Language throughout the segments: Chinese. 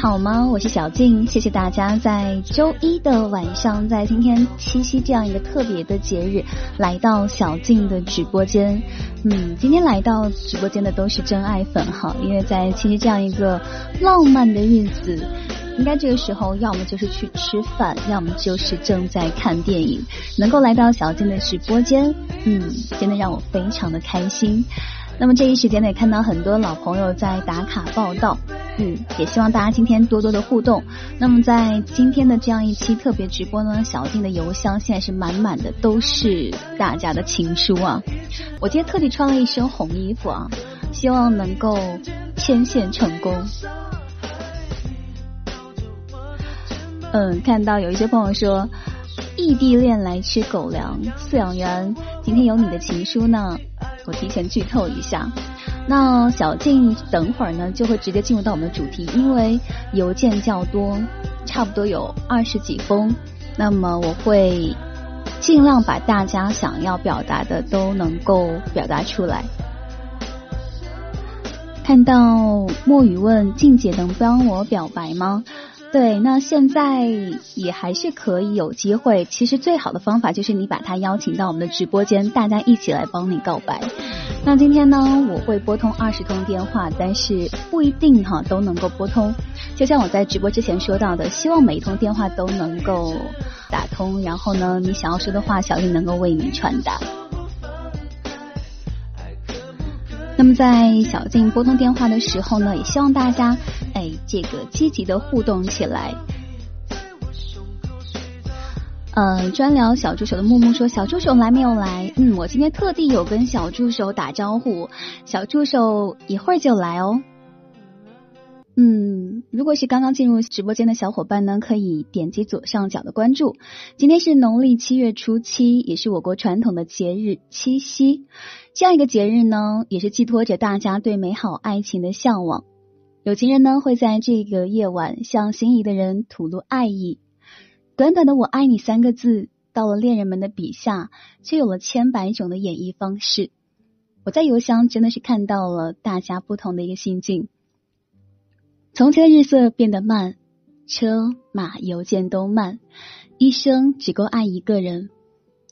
好吗？我是小静，谢谢大家在周一的晚上，在今天七夕这样一个特别的节日，来到小静的直播间。嗯，今天来到直播间的都是真爱粉哈，因为在七夕这样一个浪漫的日子，应该这个时候要么就是去吃饭，要么就是正在看电影。能够来到小静的直播间，嗯，真的让我非常的开心。那么这一时间呢，也看到很多老朋友在打卡报道。嗯，也希望大家今天多多的互动。那么在今天的这样一期特别直播呢，小静的邮箱现在是满满的，都是大家的情书啊！我今天特地穿了一身红衣服啊，希望能够牵线成功。嗯，看到有一些朋友说异地恋来吃狗粮，饲养员今天有你的情书呢，我提前剧透一下。那小静等会儿呢就会直接进入到我们的主题，因为邮件较多，差不多有二十几封，那么我会尽量把大家想要表达的都能够表达出来。看到墨雨问静姐能帮我表白吗？对，那现在也还是可以有机会。其实最好的方法就是你把他邀请到我们的直播间，大家一起来帮你告白。那今天呢，我会拨通二十通电话，但是不一定哈都能够拨通。就像我在直播之前说到的，希望每一通电话都能够打通，然后呢，你想要说的话，小丽能够为你传达。那么在小静拨通电话的时候呢，也希望大家哎这个积极的互动起来。嗯，专聊小助手的木木说：“小助手来没有来？嗯，我今天特地有跟小助手打招呼，小助手一会儿就来哦。嗯，如果是刚刚进入直播间的小伙伴呢，可以点击左上角的关注。今天是农历七月初七，也是我国传统的节日七夕。这样一个节日呢，也是寄托着大家对美好爱情的向往。有情人呢，会在这个夜晚向心仪的人吐露爱意。”短短的“我爱你”三个字，到了恋人们的笔下，却有了千百种的演绎方式。我在邮箱真的是看到了大家不同的一个心境。从前的日色变得慢，车马邮件都慢，一生只够爱一个人。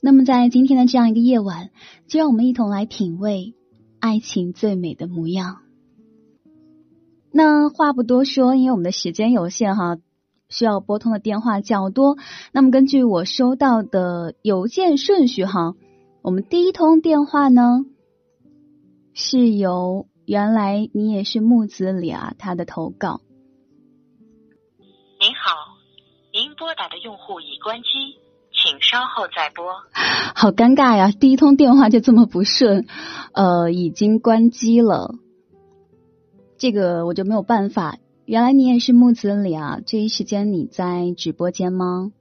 那么在今天的这样一个夜晚，就让我们一同来品味爱情最美的模样。那话不多说，因为我们的时间有限哈。需要拨通的电话较多，那么根据我收到的邮件顺序哈，我们第一通电话呢是由原来你也是木子李啊他的投稿。您好，您拨打的用户已关机，请稍后再拨。好尴尬呀，第一通电话就这么不顺，呃，已经关机了，这个我就没有办法。原来你也是木子李啊！这一时间你在直播间吗？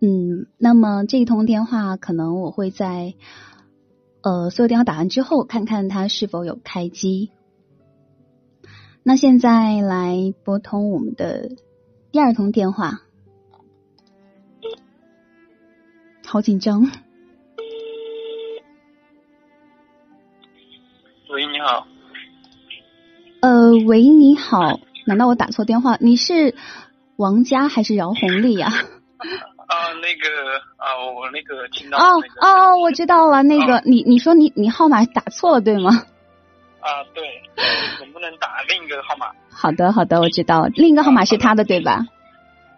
嗯，那么这一通电话可能我会在呃所有电话打完之后，看看他是否有开机。那现在来拨通我们的第二通电话，好紧张。喂，你好。呃，喂，你好，难道我打错电话？你是王佳还是饶红丽呀？啊，那个啊，我那个听到哦哦，我知道了，那个你你说你你号码打错了对吗？啊，对，能不能打另一个号码？好的好的，我知道，另一个号码是他的对吧？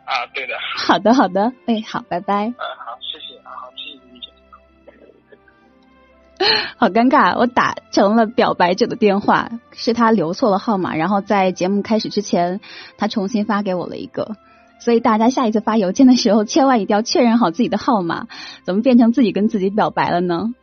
啊，对的。好的好的，哎，好，拜拜。嗯，好，好尴尬，我打成了表白者的电话，是他留错了号码，然后在节目开始之前，他重新发给我了一个，所以大家下一次发邮件的时候，千万一定要确认好自己的号码，怎么变成自己跟自己表白了呢？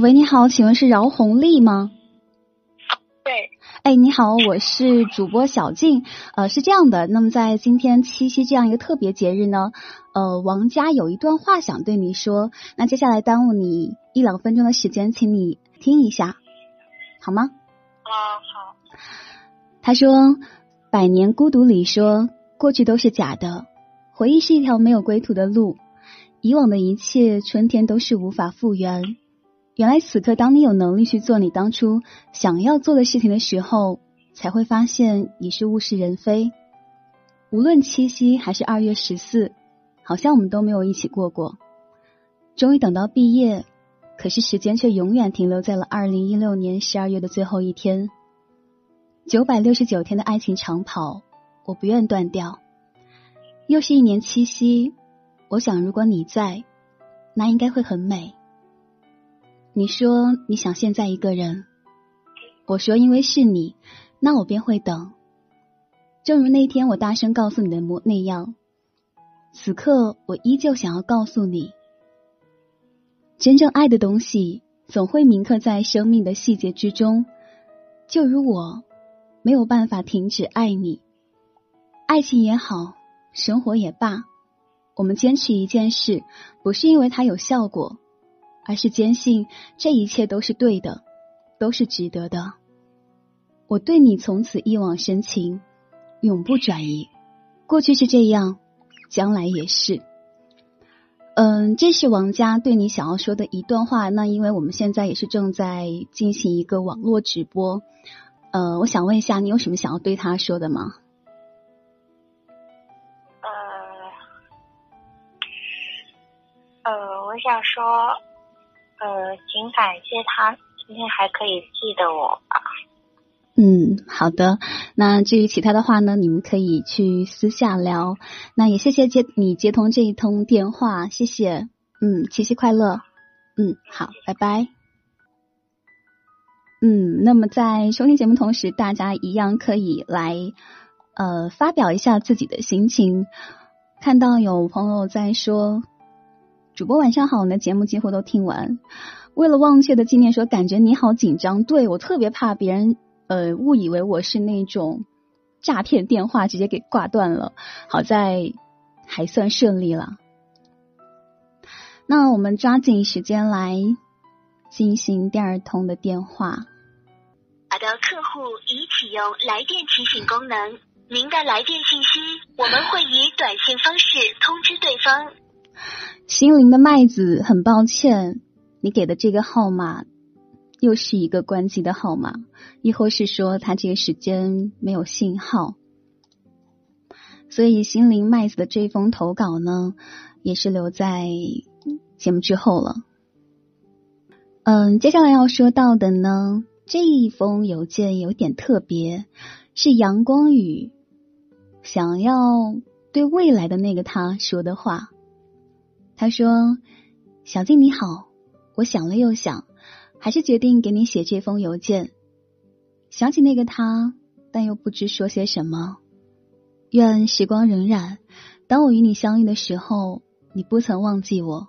喂，你好。请问是饶红丽吗？对。哎，哎，你好，我是主播小静。呃，是这样的，那么在今天七夕这样一个特别节日呢，呃，王佳有一段话想对你说。那接下来耽误你一两分钟的时间，请你听一下，好吗？啊，好。他说：“百年孤独里说，过去都是假的，回忆是一条没有归途的路，以往的一切春天都是无法复原。”原来此刻，当你有能力去做你当初想要做的事情的时候，才会发现已是物是人非。无论七夕还是二月十四，好像我们都没有一起过过。终于等到毕业，可是时间却永远停留在了二零一六年十二月的最后一天。九百六十九天的爱情长跑，我不愿断掉。又是一年七夕，我想如果你在，那应该会很美。你说你想现在一个人，我说因为是你，那我便会等。正如那天我大声告诉你的模那样，此刻我依旧想要告诉你，真正爱的东西总会铭刻在生命的细节之中。就如我没有办法停止爱你，爱情也好，生活也罢，我们坚持一件事，不是因为它有效果。而是坚信这一切都是对的，都是值得的。我对你从此一往深情，永不转移。过去是这样，将来也是。嗯，这是王佳对你想要说的一段话。那因为我们现在也是正在进行一个网络直播，呃，我想问一下，你有什么想要对他说的吗？呃，呃，我想说。呃，请感谢他今天还可以记得我吧。嗯，好的。那至于其他的话呢，你们可以去私下聊。那也谢谢接你接通这一通电话，谢谢。嗯，七夕快乐。嗯，好，拜拜。嗯，那么在收听节目同时，大家一样可以来呃发表一下自己的心情。看到有朋友在说。主播晚上好，我的节目几乎都听完。为了忘却的纪念，说感觉你好紧张，对我特别怕别人呃误以为我是那种诈骗电话，直接给挂断了。好在还算顺利了。那我们抓紧时间来进行第二通的电话。好的，客户已启用来电提醒功能，您的来电信息我们会以短信方式通知对方。心灵的麦子，很抱歉，你给的这个号码又是一个关机的号码，亦或是说他这个时间没有信号，所以心灵麦子的这封投稿呢，也是留在节目之后了。嗯，接下来要说到的呢，这一封邮件有点特别，是阳光雨想要对未来的那个他说的话。他说：“小静你好，我想了又想，还是决定给你写这封邮件。想起那个他，但又不知说些什么。愿时光荏苒，当我与你相遇的时候，你不曾忘记我。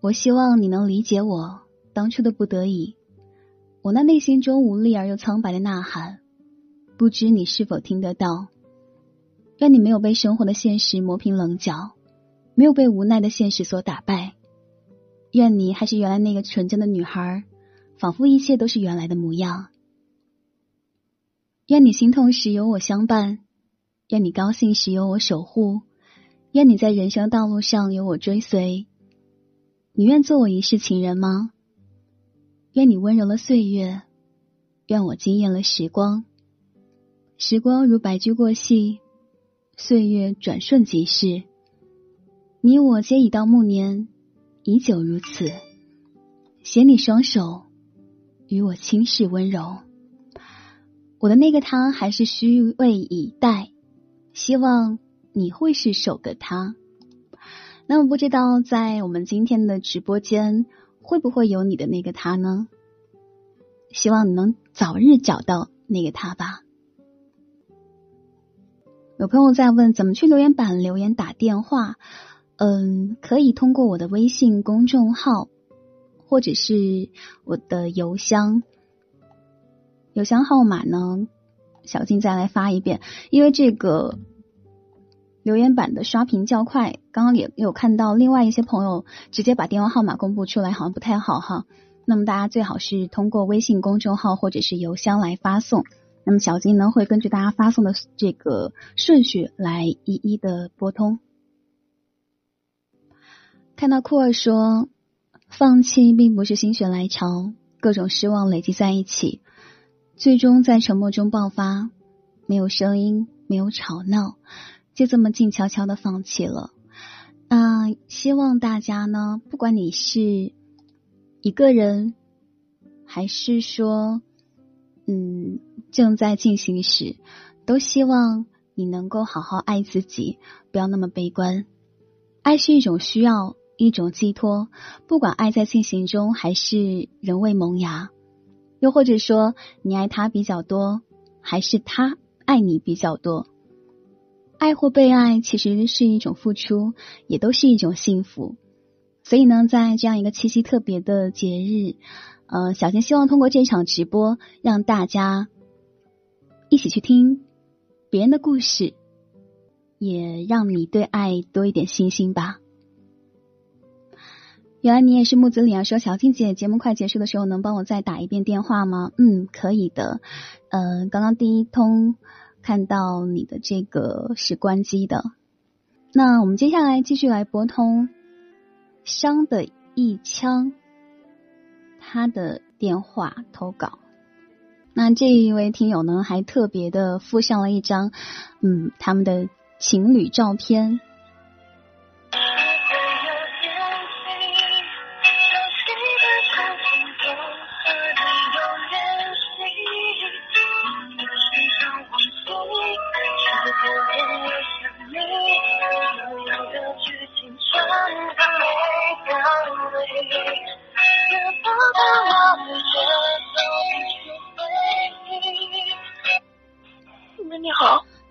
我希望你能理解我当初的不得已，我那内心中无力而又苍白的呐喊，不知你是否听得到？愿你没有被生活的现实磨平棱角。”没有被无奈的现实所打败，愿你还是原来那个纯真的女孩，仿佛一切都是原来的模样。愿你心痛时有我相伴，愿你高兴时有我守护，愿你在人生道路上有我追随。你愿做我一世情人吗？愿你温柔了岁月，愿我惊艳了时光。时光如白驹过隙，岁月转瞬即逝。你我皆已到暮年，已久如此。携你双手，与我轻视温柔。我的那个他还是虚位以待，希望你会是首个他。那么不知道在我们今天的直播间会不会有你的那个他呢？希望你能早日找到那个他吧。有朋友在问怎么去留言板留言打电话。嗯，可以通过我的微信公众号，或者是我的邮箱，邮箱号码呢，小静再来发一遍，因为这个留言板的刷屏较快，刚刚也有看到另外一些朋友直接把电话号码公布出来，好像不太好哈。那么大家最好是通过微信公众号或者是邮箱来发送。那么小金呢会根据大家发送的这个顺序来一一的拨通。看到库尔说，放弃并不是心血来潮，各种失望累积在一起，最终在沉默中爆发，没有声音，没有吵闹，就这么静悄悄的放弃了。嗯，希望大家呢，不管你是一个人，还是说，嗯，正在进行时，都希望你能够好好爱自己，不要那么悲观。爱是一种需要。一种寄托，不管爱在进行中还是仍未萌芽，又或者说你爱他比较多，还是他爱你比较多，爱或被爱其实是一种付出，也都是一种幸福。所以呢，在这样一个七夕特别的节日，呃，小金希望通过这场直播，让大家一起去听别人的故事，也让你对爱多一点信心吧。原来你也是木子李啊！说小静姐，节目快结束的时候，能帮我再打一遍电话吗？嗯，可以的。嗯，刚刚第一通看到你的这个是关机的。那我们接下来继续来拨通伤的一枪他的电话投稿。那这一位听友呢，还特别的附上了一张嗯他们的情侣照片。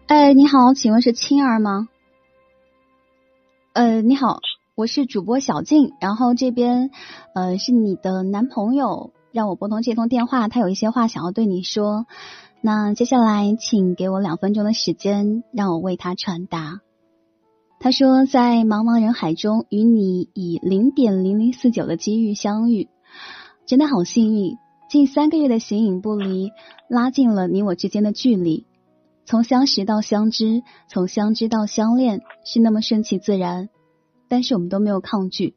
哎你好，请问是青儿吗？呃，你好，我是主播小静，然后这边呃是你的男朋友让我拨通这通电话，他有一些话想要对你说。那接下来请给我两分钟的时间，让我为他传达。他说，在茫茫人海中与你以零点零零四九的机遇相遇，真的好幸运。近三个月的形影不离，拉近了你我之间的距离。从相识到相知，从相知到相恋，是那么顺其自然。但是我们都没有抗拒。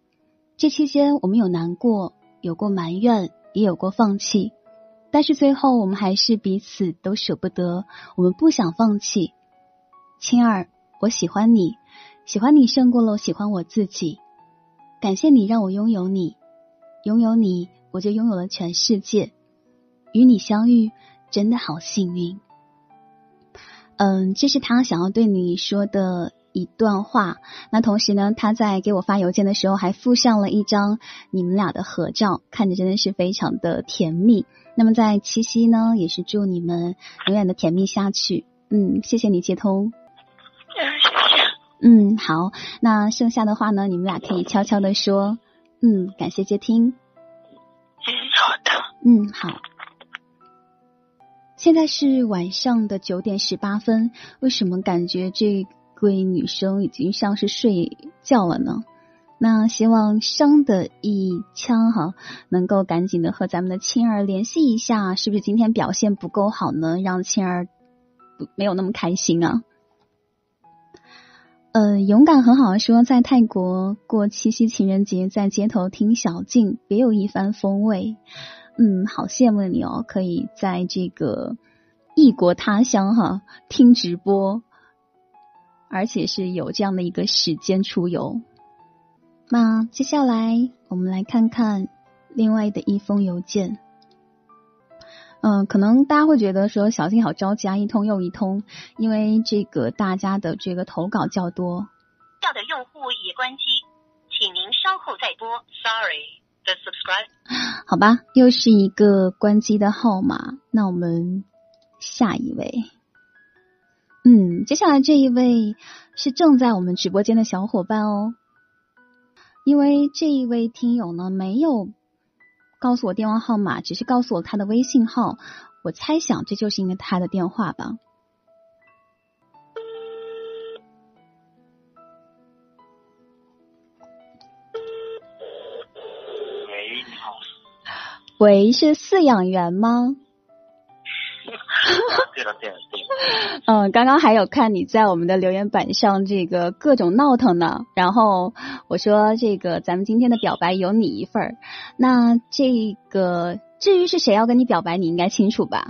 这期间，我们有难过，有过埋怨，也有过放弃。但是最后，我们还是彼此都舍不得。我们不想放弃。青儿，我喜欢你，喜欢你胜过了我喜欢我自己。感谢你让我拥有你，拥有你，我就拥有了全世界。与你相遇，真的好幸运。嗯，这是他想要对你说的一段话。那同时呢，他在给我发邮件的时候还附上了一张你们俩的合照，看着真的是非常的甜蜜。那么在七夕呢，也是祝你们永远的甜蜜下去。嗯，谢谢你接通。嗯，好，那剩下的话呢，你们俩可以悄悄的说。嗯，感谢接听。嗯，好的。嗯，好。现在是晚上的九点十八分，为什么感觉这位女生已经像是睡觉了呢？那希望伤的一枪哈，能够赶紧的和咱们的青儿联系一下，是不是今天表现不够好呢？让青儿不没有那么开心啊。呃，勇敢很好说，在泰国过七夕情人节，在街头听小静，别有一番风味。嗯，好羡慕你哦，可以在这个异国他乡哈听直播，而且是有这样的一个时间出游。那接下来我们来看看另外的一封邮件。嗯，可能大家会觉得说小静好着急啊，一通又一通，因为这个大家的这个投稿较多。要的用户已关机，请您稍后再拨。Sorry, the subscribe。好吧，又是一个关机的号码。那我们下一位，嗯，接下来这一位是正在我们直播间的小伙伴哦。因为这一位听友呢没有告诉我电话号码，只是告诉我他的微信号，我猜想这就是因为他的电话吧。喂，你好。喂，是饲养员吗？对了对了对了。嗯，刚刚还有看你在我们的留言板上这个各种闹腾呢，然后我说这个咱们今天的表白有你一份儿。那这个至于是谁要跟你表白，你应该清楚吧？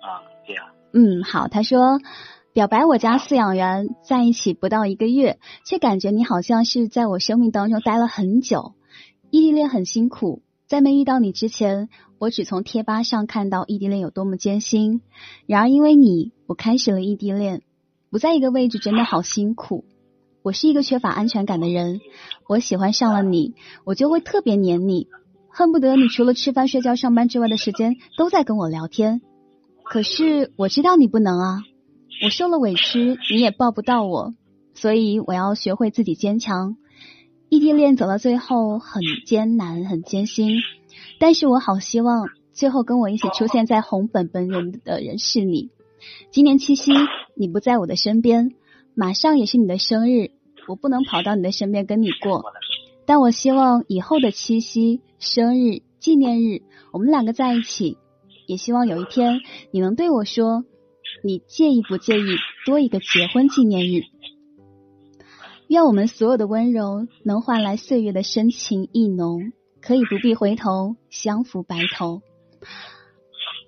啊，对呀。嗯，好，他说表白我家饲养员在一起不到一个月，却感觉你好像是在我生命当中待了很久。异地恋很辛苦，在没遇到你之前，我只从贴吧上看到异地恋有多么艰辛。然而因为你，我开始了异地恋，不在一个位置真的好辛苦。我是一个缺乏安全感的人，我喜欢上了你，我就会特别黏你，恨不得你除了吃饭、睡觉、上班之外的时间都在跟我聊天。可是我知道你不能啊，我受了委屈，你也抱不到我，所以我要学会自己坚强。异地恋走到最后很艰难，很艰辛，但是我好希望最后跟我一起出现在红本本人的人是你。今年七夕你不在我的身边，马上也是你的生日，我不能跑到你的身边跟你过，但我希望以后的七夕、生日、纪念日，我们两个在一起。也希望有一天你能对我说，你介意不介意多一个结婚纪念日？愿我们所有的温柔能换来岁月的深情意浓，可以不必回头，相扶白头。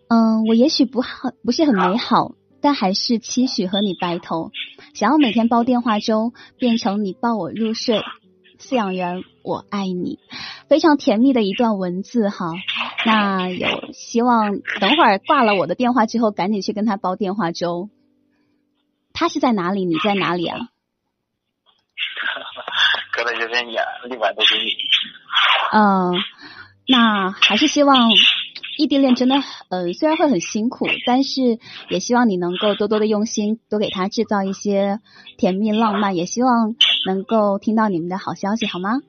嗯，我也许不好，不是很美好，但还是期许和你白头，想要每天煲电话粥，变成你抱我入睡。饲养员，我爱你，非常甜蜜的一段文字哈。那有希望等会儿挂了我的电话之后，赶紧去跟他煲电话粥。他是在哪里？你在哪里啊？隔得有点远，六百多公里。嗯，那还是希望异地恋真的，呃，虽然会很辛苦，但是也希望你能够多多的用心，多给他制造一些甜蜜浪漫，也希望能够听到你们的好消息，好吗？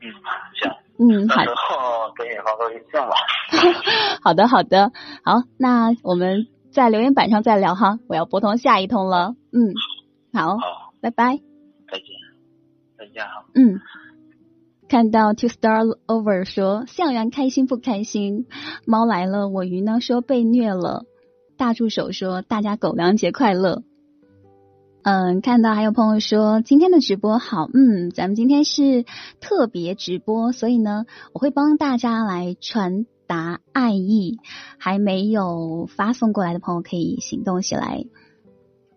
嗯，行。嗯，好到。时候给你发个微信吧。好的，好的，好，那我们在留言板上再聊哈，我要拨通下一通了。嗯，好，好，拜拜。嗯，看到 to start Over 说饲养员开心不开心？猫来了，我鱼呢说被虐了。大助手说大家狗粮节快乐。嗯，看到还有朋友说今天的直播好，嗯，咱们今天是特别直播，所以呢，我会帮大家来传达爱意。还没有发送过来的朋友可以行动起来。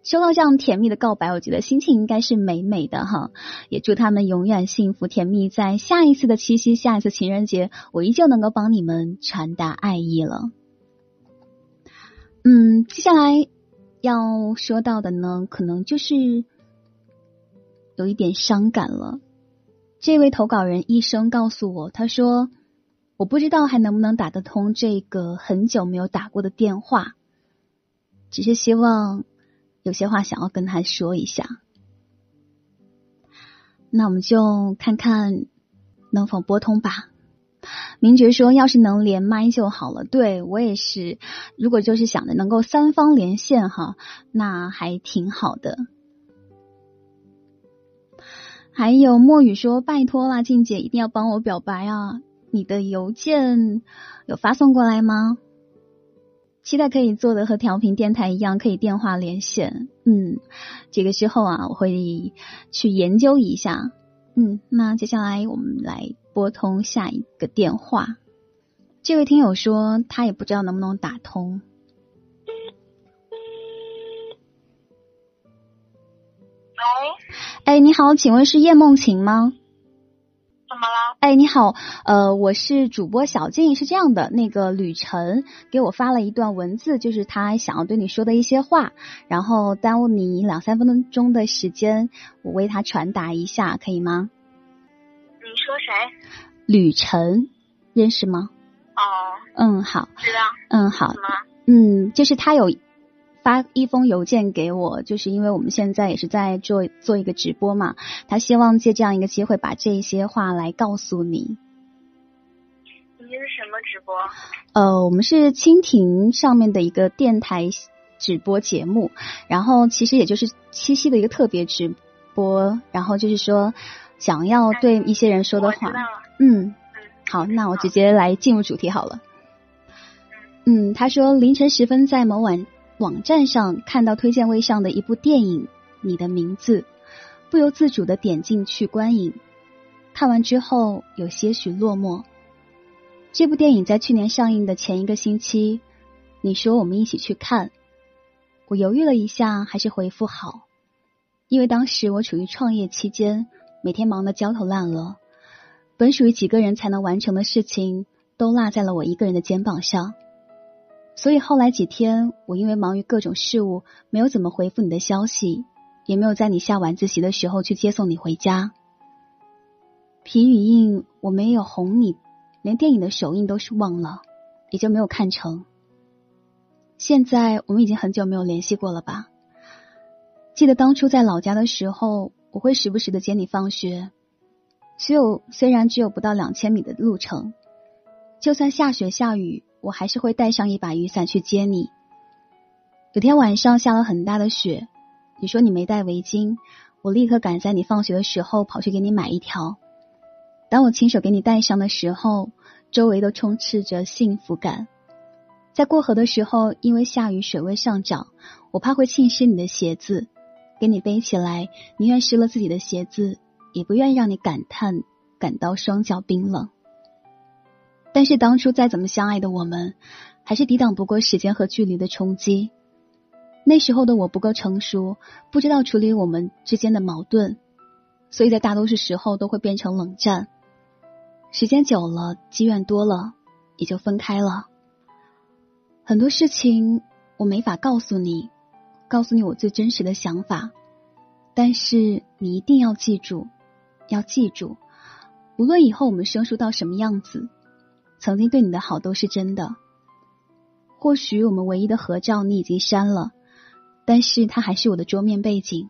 收到这样甜蜜的告白，我觉得心情应该是美美的哈。也祝他们永远幸福甜蜜，在下一次的七夕、下一次情人节，我依旧能够帮你们传达爱意了。嗯，接下来要说到的呢，可能就是有一点伤感了。这位投稿人医生告诉我，他说我不知道还能不能打得通这个很久没有打过的电话，只是希望。有些话想要跟他说一下，那我们就看看能否拨通吧。明觉说，要是能连麦就好了。对我也是，如果就是想着能够三方连线哈，那还挺好的。还有墨雨说，拜托啦，静姐一定要帮我表白啊！你的邮件有发送过来吗？期待可以做的和调频电台一样，可以电话连线。嗯，这个之后啊，我会去研究一下。嗯，那接下来我们来拨通下一个电话。这位听友说他也不知道能不能打通。喂，哎，你好，请问是叶梦晴吗？怎么了？哎，你好，呃，我是主播小静，是这样的，那个吕晨给我发了一段文字，就是他想要对你说的一些话，然后耽误你两三分钟的时间，我为他传达一下，可以吗？你说谁？吕晨，认识吗？哦，嗯，好，知道。嗯，好？嗯，就是他有发一封邮件给我，就是因为我们现在也是在做做一个直播嘛，他希望借这样一个机会把这些话来告诉你。嗯，你是什么直播？呃，我们是蜻蜓上面的一个电台直播节目，然后其实也就是七夕的一个特别直播，然后就是说想要对一些人说的话。嗯，好，那我直接来进入主题好了。嗯，他说凌晨时分在某网网站上看到推荐位上的一部电影《你的名字》，不由自主的点进去观影。看完之后有些许落寞。这部电影在去年上映的前一个星期，你说我们一起去看，我犹豫了一下，还是回复好，因为当时我处于创业期间，每天忙得焦头烂额，本属于几个人才能完成的事情都落在了我一个人的肩膀上，所以后来几天，我因为忙于各种事务，没有怎么回复你的消息，也没有在你下晚自习的时候去接送你回家。皮语印我没有哄你。连电影的首映都是忘了，也就没有看成。现在我们已经很久没有联系过了吧？记得当初在老家的时候，我会时不时的接你放学，只有虽然只有不到两千米的路程，就算下雪下雨，我还是会带上一把雨伞去接你。有天晚上下了很大的雪，你说你没带围巾，我立刻赶在你放学的时候跑去给你买一条。当我亲手给你戴上的时候，周围都充斥着幸福感。在过河的时候，因为下雨水位上涨，我怕会浸湿你的鞋子，给你背起来，宁愿湿了自己的鞋子，也不愿意让你感叹感到双脚冰冷。但是当初再怎么相爱的我们，还是抵挡不过时间和距离的冲击。那时候的我不够成熟，不知道处理我们之间的矛盾，所以在大多数时候都会变成冷战。时间久了，积怨多了，也就分开了。很多事情我没法告诉你，告诉你我最真实的想法。但是你一定要记住，要记住，无论以后我们生疏到什么样子，曾经对你的好都是真的。或许我们唯一的合照你已经删了，但是它还是我的桌面背景。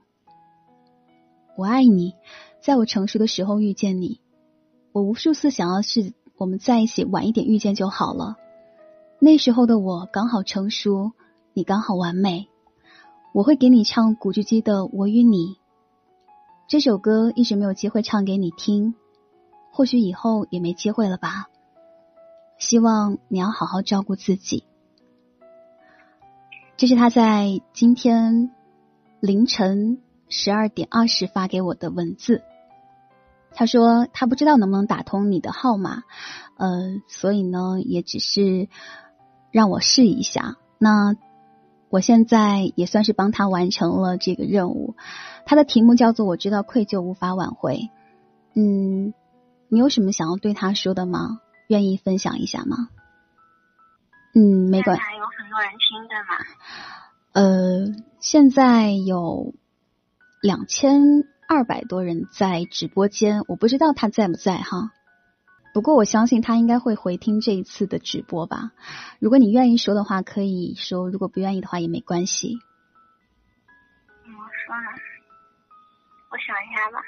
我爱你，在我成熟的时候遇见你。我无数次想要是我们在一起晚一点遇见就好了。那时候的我刚好成熟，你刚好完美。我会给你唱古巨基的《我与你》这首歌，一直没有机会唱给你听，或许以后也没机会了吧。希望你要好好照顾自己。这是他在今天凌晨十二点二十发给我的文字。他说他不知道能不能打通你的号码，呃，所以呢，也只是让我试一下。那我现在也算是帮他完成了这个任务。他的题目叫做“我知道愧疚无法挽回”。嗯，你有什么想要对他说的吗？愿意分享一下吗？嗯，没关系。有很多人听的吗？呃，现在有两千。二百多人在直播间，我不知道他在不在哈。不过我相信他应该会回听这一次的直播吧。如果你愿意说的话，可以说；如果不愿意的话，也没关系。我说了，我想一下吧。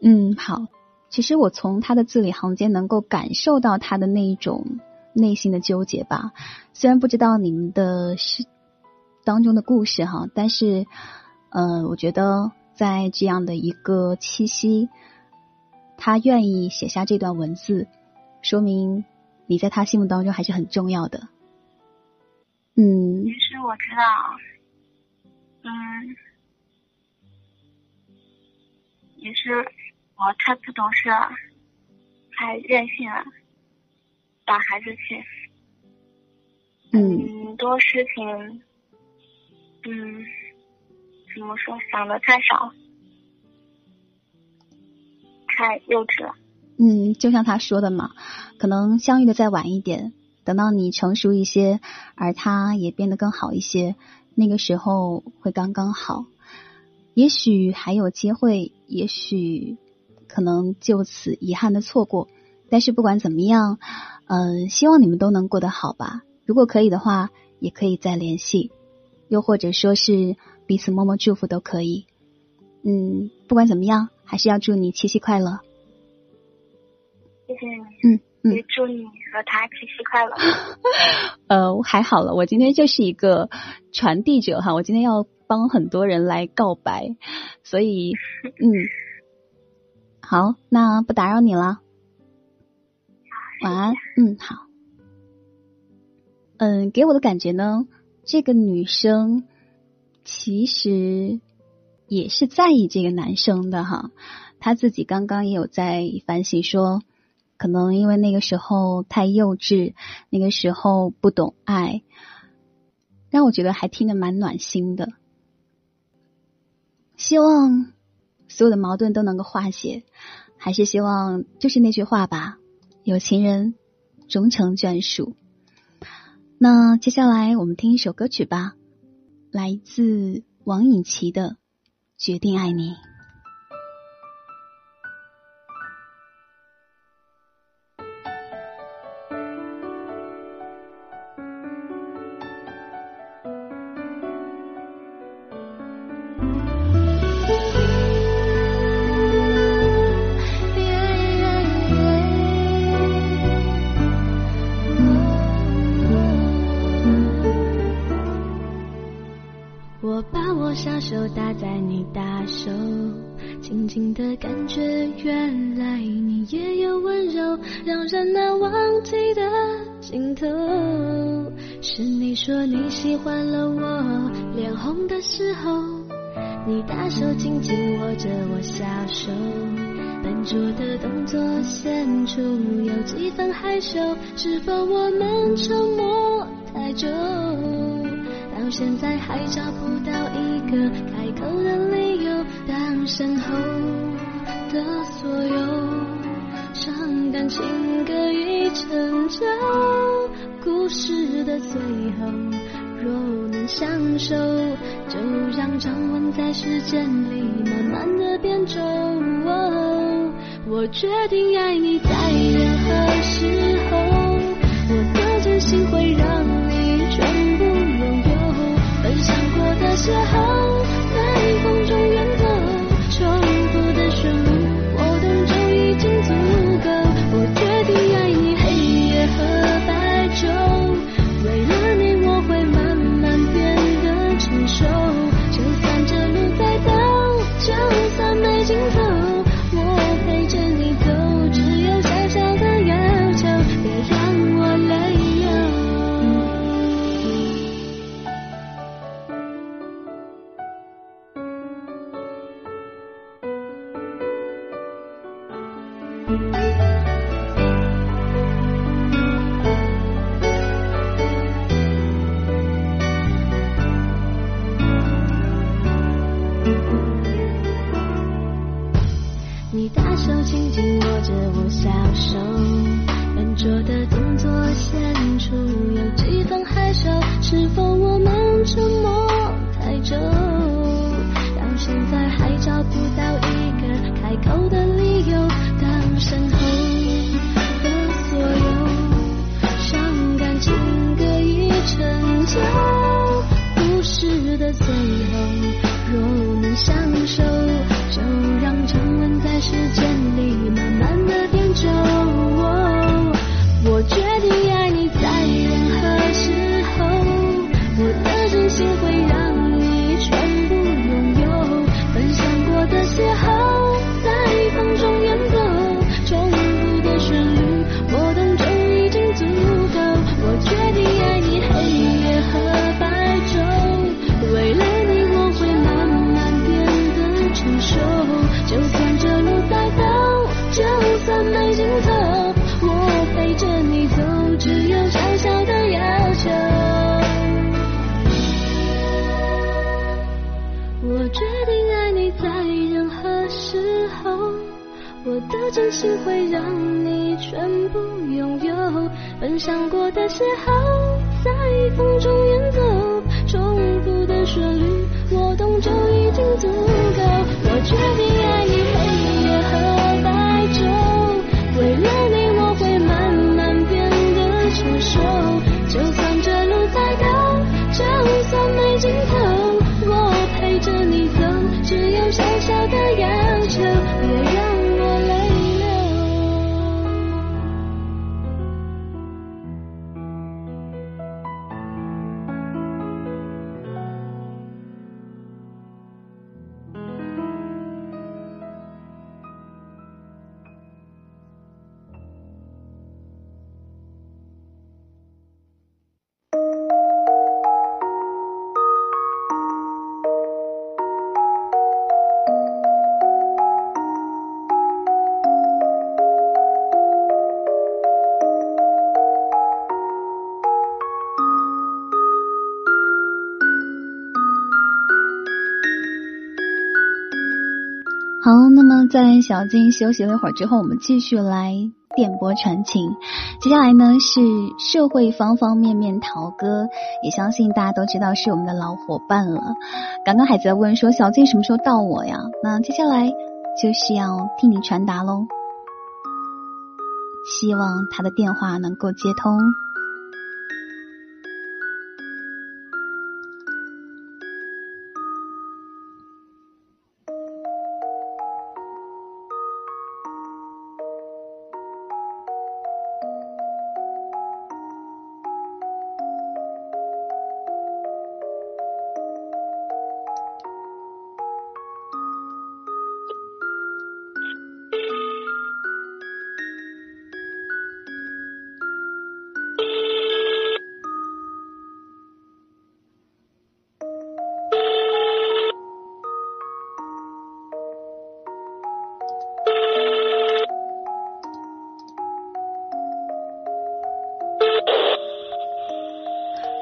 嗯，好。其实我从他的字里行间能够感受到他的那一种内心的纠结吧。虽然不知道你们的是当中的故事哈，但是，呃，我觉得。在这样的一个七夕，他愿意写下这段文字，说明你在他心目当中还是很重要的。嗯。其实我知道，嗯，也是我太不懂事了，太任性了，打孩子气。嗯。很多事情，嗯。怎么说？想的太少，太幼稚了。嗯，就像他说的嘛，可能相遇的再晚一点，等到你成熟一些，而他也变得更好一些，那个时候会刚刚好。也许还有机会，也许可能就此遗憾的错过。但是不管怎么样，嗯，希望你们都能过得好吧。如果可以的话，也可以再联系，又或者说是。彼此默默祝福都可以，嗯，不管怎么样，还是要祝你七夕快乐。谢谢你。嗯，也祝你和他七夕快乐。呃，还好了，我今天就是一个传递者哈，我今天要帮很多人来告白，所以嗯，好，那不打扰你了，晚安。嗯，好。嗯，给我的感觉呢，这个女生其实也是在意这个男生的哈。她自己刚刚也有在反省说，可能因为那个时候太幼稚，那个时候不懂爱，让我觉得还听得蛮暖心的。希望所有的矛盾都能够化解，还是希望就是那句话吧，有情人终成眷属。那接下来我们听一首歌曲吧，来自王颖琪的《决定爱你》。新的感觉，原来你也有温柔，让人难忘记的尽头。是你说你喜欢了我，脸红的时候，你大手紧紧握着我小手，笨拙的动作显出有几分害羞。是否我们沉默太久，到现在还找不到一个开口的理由？身后的所有伤感情歌已成就，故事的最后。若能相守，就让掌纹在时间里慢慢的变皱。我决定爱你，在任何时候，我的真心会让你全部拥有。分享过的邂逅，在小静休息了一会儿之后，我们继续来电波传情。接下来呢是社会方方面面陶哥，也相信大家都知道是我们的老伙伴了。刚刚还在问说小静什么时候到我呀？那接下来就是要替你传达喽，希望他的电话能够接通。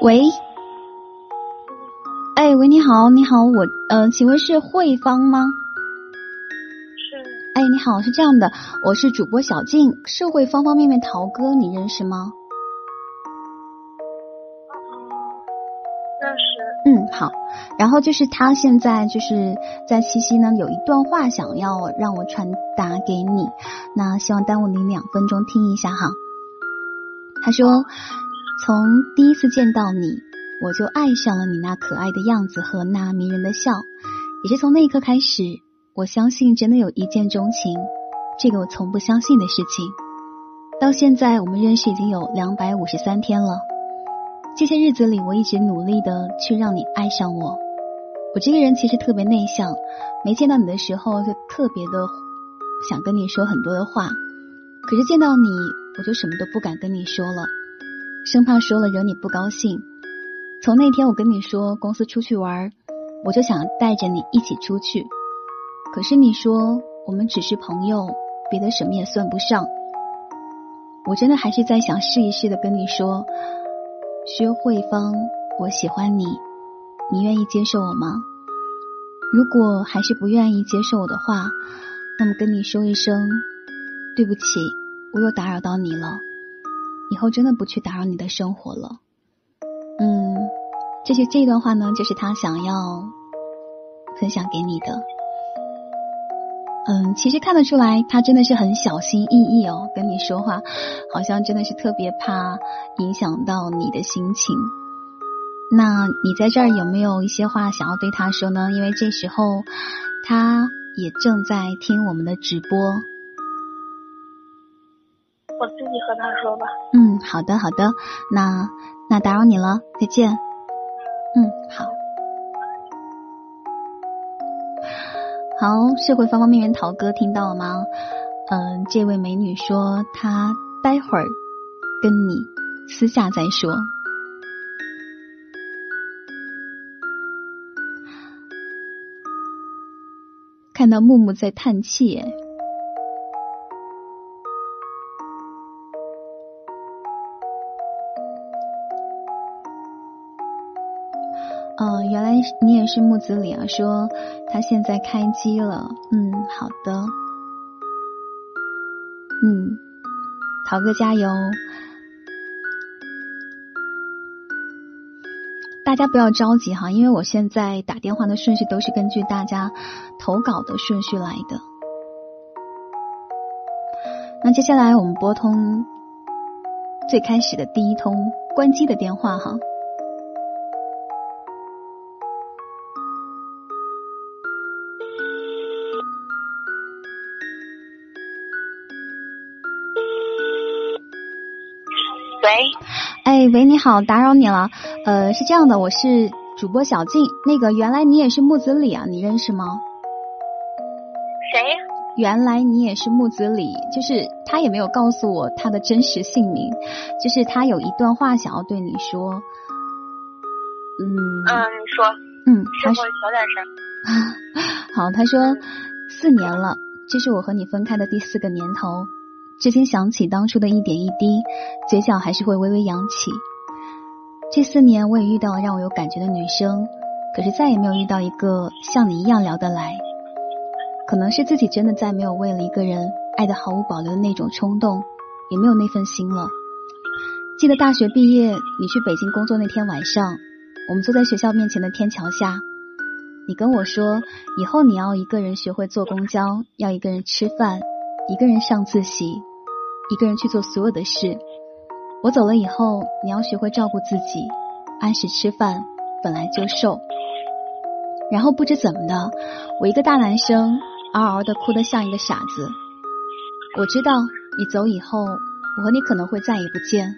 喂，哎，喂，你好，你好，我呃，请问是慧芳吗？是，哎，你好，是这样的，我是主播小静，社会方方面面陶哥，你认识吗？认识。嗯，好，然后就是他现在就是在七夕呢，有一段话想要让我传达给你，那希望耽误你两分钟听一下哈。他说。从第一次见到你，我就爱上了你那可爱的样子和那迷人的笑。也是从那一刻开始，我相信真的有一见钟情，这个我从不相信的事情。到现在，我们认识已经有两百五十三天了。这些日子里，我一直努力的去让你爱上我。我这个人其实特别内向，没见到你的时候就特别的想跟你说很多的话，可是见到你，我就什么都不敢跟你说了。生怕说了惹你不高兴。从那天我跟你说公司出去玩，我就想带着你一起出去。可是你说我们只是朋友，别的什么也算不上。我真的还是在想试一试的跟你说，薛慧芳，我喜欢你，你愿意接受我吗？如果还是不愿意接受我的话，那么跟你说一声对不起，我又打扰到你了。以后真的不去打扰你的生活了。嗯，这些这段话呢，就是他想要分享给你的。嗯，其实看得出来，他真的是很小心翼翼哦，跟你说话，好像真的是特别怕影响到你的心情。那你在这儿有没有一些话想要对他说呢？因为这时候他也正在听我们的直播。我自己和他说吧。嗯，好的，好的，那那打扰你了，再见。嗯，好。好，社会方方面面，陶哥听到了吗？嗯，这位美女说她待会儿跟你私下再说。看到木木在叹气，你也是木子李啊！说他现在开机了，嗯，好的，嗯，陶哥加油！大家不要着急哈，因为我现在打电话的顺序都是根据大家投稿的顺序来的。那接下来我们拨通最开始的第一通关机的电话哈。哎，喂，你好，打扰你了。呃，是这样的，我是主播小静。那个，原来你也是木子李啊，你认识吗？谁？原来你也是木子李，就是他也没有告诉我他的真实姓名，就是他有一段话想要对你说。嗯。嗯，你说。嗯，他说小点声。好，他说四年了，这是我和你分开的第四个年头。至今想起当初的一点一滴，嘴角还是会微微扬起。这四年我也遇到了让我有感觉的女生，可是再也没有遇到一个像你一样聊得来。可能是自己真的再没有为了一个人爱的毫无保留的那种冲动，也没有那份心了。记得大学毕业，你去北京工作那天晚上，我们坐在学校面前的天桥下，你跟我说，以后你要一个人学会坐公交，要一个人吃饭，一个人上自习，一个人去做所有的事。我走了以后，你要学会照顾自己，按时吃饭，本来就瘦。然后不知怎么的，我一个大男生嗷嗷的哭得像一个傻子。我知道你走以后，我和你可能会再也不见。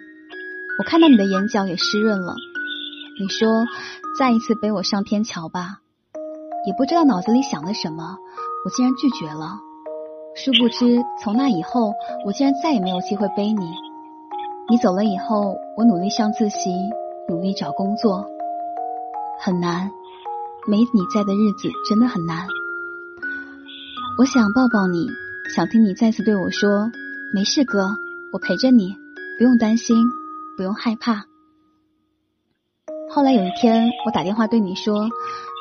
我看到你的眼角也湿润了。你说再一次背我上天桥吧，也不知道脑子里想的什么，我竟然拒绝了。殊不知从那以后，我竟然再也没有机会背你。你走了以后，我努力上自习，努力找工作，很难。没你在的日子真的很难。我想抱抱你，想听你再次对我说：“没事，哥，我陪着你，不用担心，不用害怕。”后来有一天，我打电话对你说：“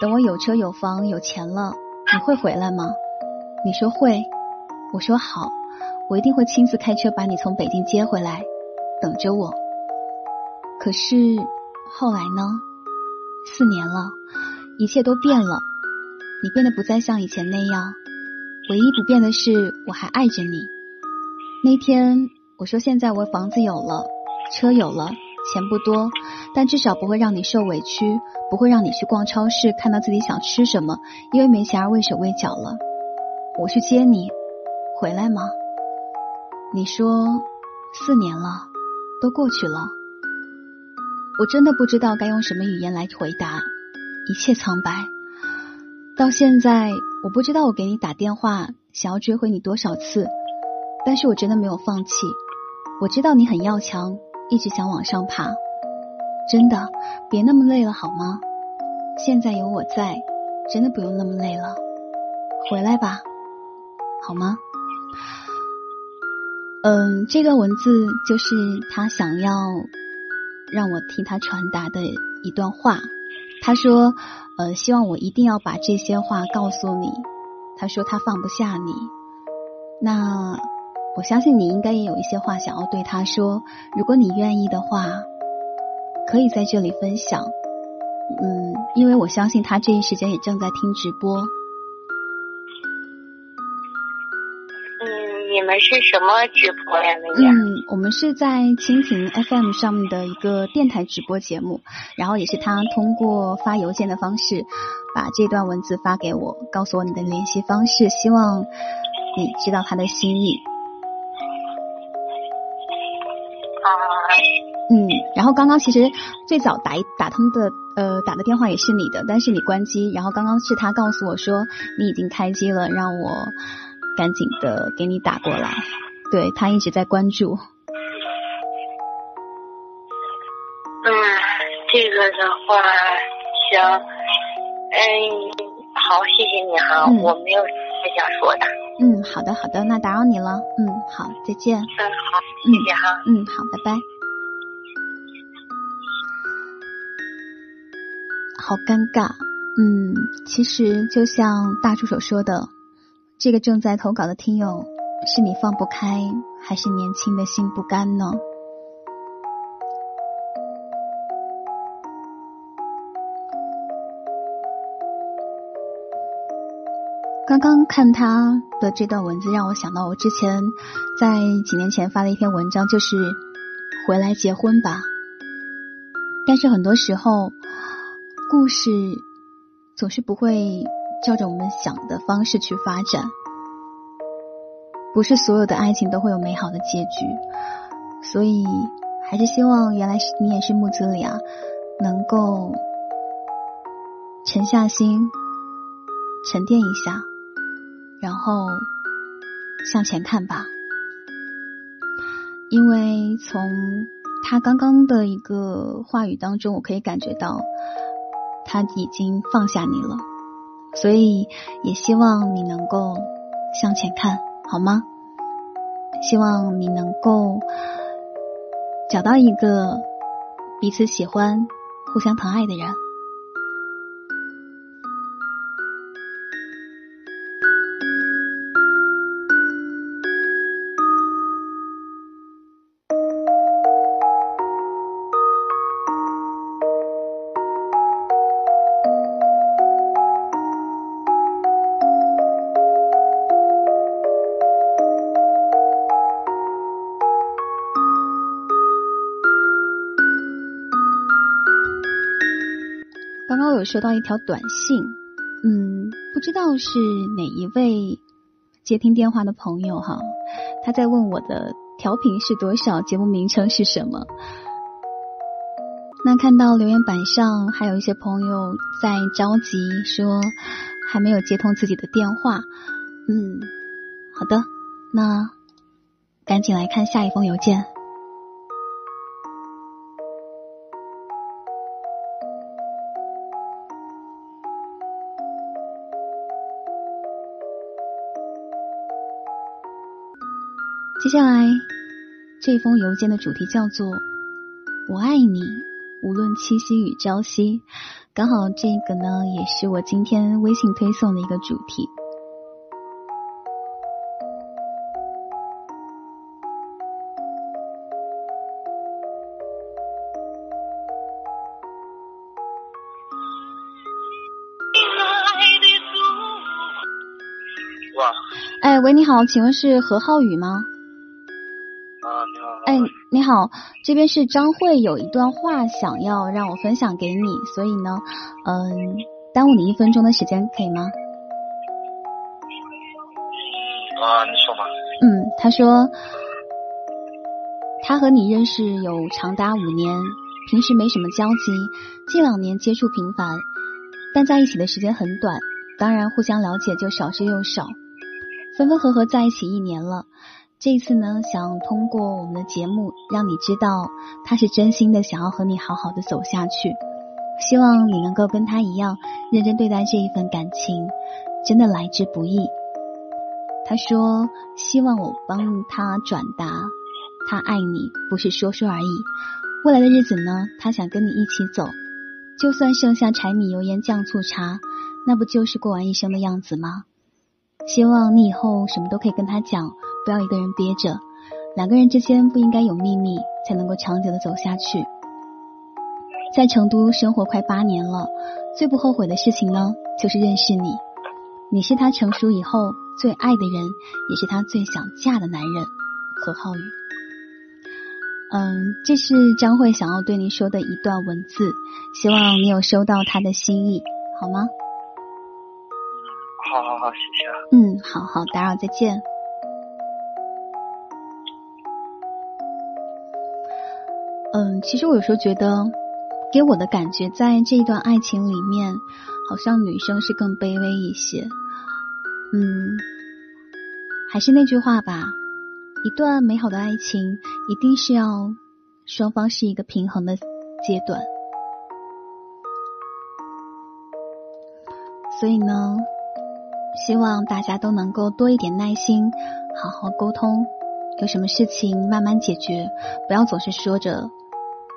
等我有车有房有钱了，你会回来吗？”你说会。我说好，我一定会亲自开车把你从北京接回来，等着我。可是后来呢？四年了。一切都变了，你变得不再像以前那样。唯一不变的是，我还爱着你。那天我说，现在我房子有了，车有了，钱不多，但至少不会让你受委屈，不会让你去逛超市看到自己想吃什么，因为没钱而畏手畏脚了。我去接你，回来吗？你说四年了，都过去了。我真的不知道该用什么语言来回答。一切苍白，到现在我不知道我给你打电话想要追回你多少次，但是我真的没有放弃。我知道你很要强，一直想往上爬，真的别那么累了好吗？现在有我在，真的不用那么累了，回来吧，好吗？嗯，这段文字就是他想要让我替他传达的一段话。他说：“呃，希望我一定要把这些话告诉你。”他说他放不下你。那我相信你应该也有一些话想要对他说。如果你愿意的话，可以在这里分享。嗯，因为我相信他这一时间也正在听直播。们是什么直播呀？那个？嗯，我们是在蜻蜓 FM 上面的一个电台直播节目，然后也是他通过发邮件的方式把这段文字发给我，告诉我你的联系方式，希望你知道他的心意。啊。嗯，然后刚刚其实最早打一打通的呃打的电话也是你的，但是你关机，然后刚刚是他告诉我说你已经开机了，让我。赶紧的给你打过来，对他一直在关注。嗯，这个的话，行，嗯，好，谢谢你哈，我没有太想说的。嗯，好的好的，那打扰你了。嗯，好，再见。嗯，好，谢谢哈。嗯，好，拜拜。好尴尬。嗯，其实就像大助手说的。这个正在投稿的听友，是你放不开，还是年轻的心不甘呢？刚刚看他的这段文字，让我想到我之前在几年前发的一篇文章，就是回来结婚吧。但是很多时候，故事总是不会。照着我们想的方式去发展，不是所有的爱情都会有美好的结局，所以还是希望原来是你也是木子李啊，能够沉下心，沉淀一下，然后向前看吧。因为从他刚刚的一个话语当中，我可以感觉到他已经放下你了。所以，也希望你能够向前看，好吗？希望你能够找到一个彼此喜欢、互相疼爱的人。收到一条短信，嗯，不知道是哪一位接听电话的朋友哈，他在问我的调频是多少，节目名称是什么。那看到留言板上还有一些朋友在着急说还没有接通自己的电话，嗯，好的，那赶紧来看下一封邮件。接下来这封邮件的主题叫做“我爱你”。无论七夕与朝夕，刚好这个呢，也是我今天微信推送的一个主题。哇，哎，喂，你好，请问是何浩宇吗？哎，你好，这边是张慧，有一段话想要让我分享给你，所以呢，嗯，耽误你一分钟的时间，可以吗？啊，你说吧。嗯，他说他和你认识有长达五年，平时没什么交集，近两年接触频繁，但在一起的时间很短，当然互相了解就少之又少，分分合合在一起一年了。这一次呢，想通过我们的节目让你知道，他是真心的想要和你好好的走下去，希望你能够跟他一样认真对待这一份感情，真的来之不易。他说希望我帮他转达，他爱你不是说说而已。未来的日子呢，他想跟你一起走，就算剩下柴米油盐酱醋茶，那不就是过完一生的样子吗？希望你以后什么都可以跟他讲。不要一个人憋着，两个人之间不应该有秘密，才能够长久的走下去。在成都生活快八年了，最不后悔的事情呢，就是认识你。你是他成熟以后最爱的人，也是他最想嫁的男人。何浩宇，嗯，这是张慧想要对你说的一段文字，希望你有收到他的心意，好吗？好好好，谢谢。嗯，好好，打扰，再见。嗯，其实我有时候觉得，给我的感觉，在这一段爱情里面，好像女生是更卑微一些。嗯，还是那句话吧，一段美好的爱情，一定是要双方是一个平衡的阶段。所以呢，希望大家都能够多一点耐心，好好沟通，有什么事情慢慢解决，不要总是说着。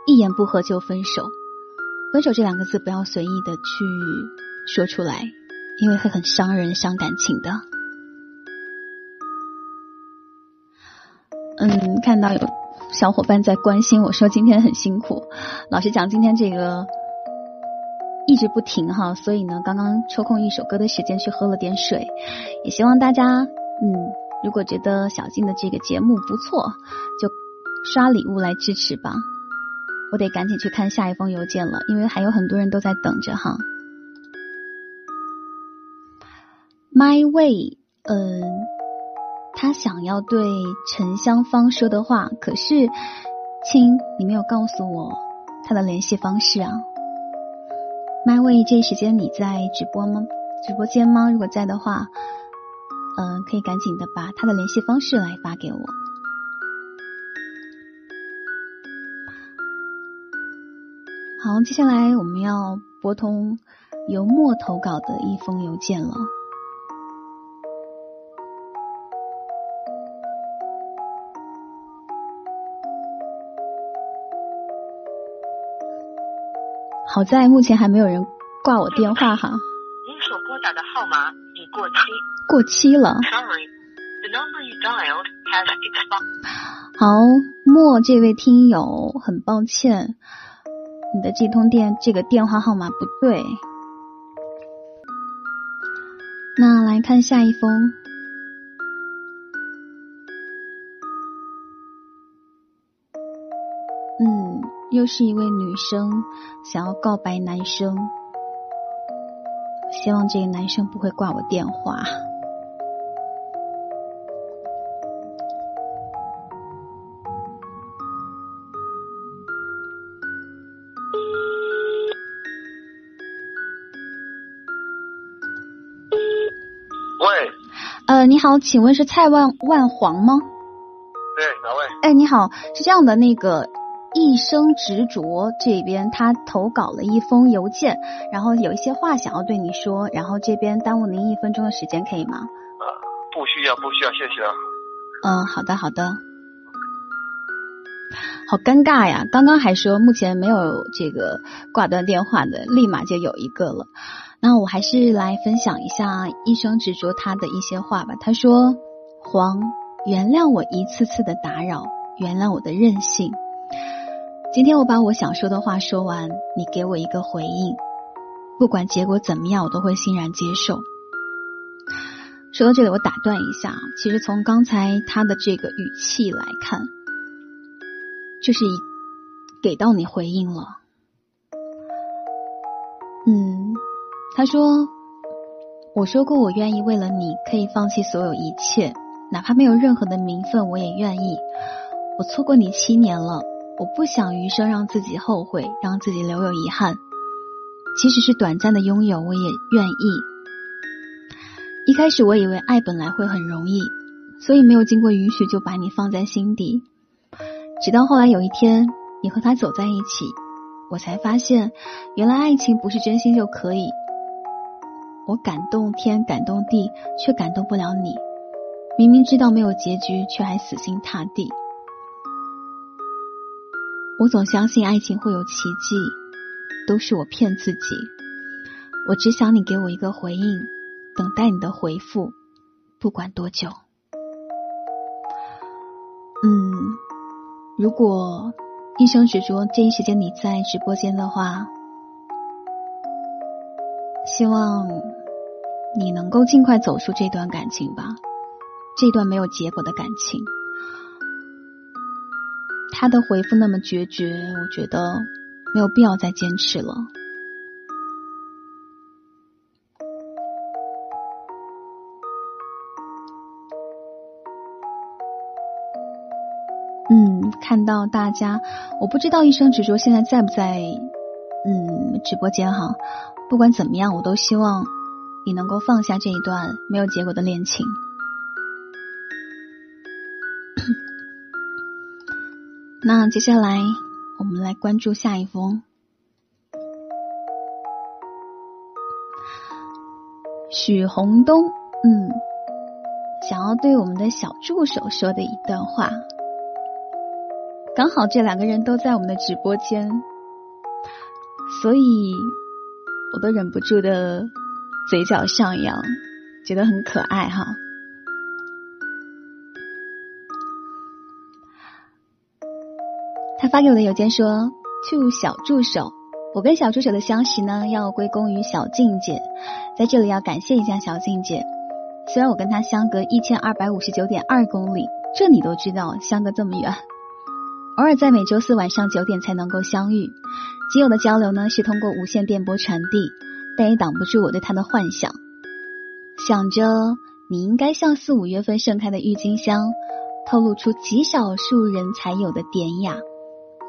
一言不合就分手，分手这两个字不要随意的去说出来，因为会很伤人、伤感情的。嗯，看到有小伙伴在关心我说今天很辛苦，老实讲今天这个一直不停哈，所以呢刚刚抽空一首歌的时间去喝了点水，也希望大家嗯如果觉得小静的这个节目不错，就刷礼物来支持吧。我得赶紧去看下一封邮件了，因为还有很多人都在等着哈。My way，嗯，他想要对陈香芳说的话，可是亲，你没有告诉我他的联系方式啊。My way，这时间你在直播吗？直播间吗？如果在的话，嗯，可以赶紧的把他的联系方式来发给我。好，接下来我们要拨通由墨投稿的一封邮件了。好在目前还没有人挂我电话哈。您所拨打的号码已过期。过期了。Sorry，the number you dialed has expired。好，莫这位听友，很抱歉。你的这通电这个电话号码不对，那来看下一封。嗯，又是一位女生想要告白男生，希望这个男生不会挂我电话。你好，请问是蔡万万黄吗？对，哪位？哎，你好，是这样的，那个一生执着这边他投稿了一封邮件，然后有一些话想要对你说，然后这边耽误您一分钟的时间，可以吗？啊，不需要，不需要，谢谢啊。嗯，好的，好的。好尴尬呀！刚刚还说目前没有这个挂断电话的，立马就有一个了。那我还是来分享一下一生执着他的一些话吧。他说：“黄，原谅我一次次的打扰，原谅我的任性。今天我把我想说的话说完，你给我一个回应，不管结果怎么样，我都会欣然接受。”说到这里，我打断一下，其实从刚才他的这个语气来看。就是给到你回应了，嗯，他说，我说过我愿意为了你可以放弃所有一切，哪怕没有任何的名分，我也愿意。我错过你七年了，我不想余生让自己后悔，让自己留有遗憾。即使是短暂的拥有，我也愿意。一开始我以为爱本来会很容易，所以没有经过允许就把你放在心底。直到后来有一天，你和他走在一起，我才发现，原来爱情不是真心就可以。我感动天，感动地，却感动不了你。明明知道没有结局，却还死心塌地。我总相信爱情会有奇迹，都是我骗自己。我只想你给我一个回应，等待你的回复，不管多久。嗯。如果一生执着这一时间你在直播间的话，希望你能够尽快走出这段感情吧，这段没有结果的感情。他的回复那么决绝，我觉得没有必要再坚持了。嗯看到大家，我不知道一生执着现在在不在嗯直播间哈。不管怎么样，我都希望你能够放下这一段没有结果的恋情。那接下来我们来关注下一封，许宏东，嗯，想要对我们的小助手说的一段话。刚好这两个人都在我们的直播间，所以我都忍不住的嘴角上扬，觉得很可爱哈。他发给我的邮件说：“：“To 小助手，我跟小助手的相识呢，要归功于小静姐，在这里要感谢一下小静姐。虽然我跟她相隔一千二百五十九点二公里，这你都知道，相隔这么远。”偶尔在每周四晚上九点才能够相遇，仅有的交流呢是通过无线电波传递，但也挡不住我对他的幻想。想着你应该像四五月份盛开的郁金香，透露出极少数人才有的典雅；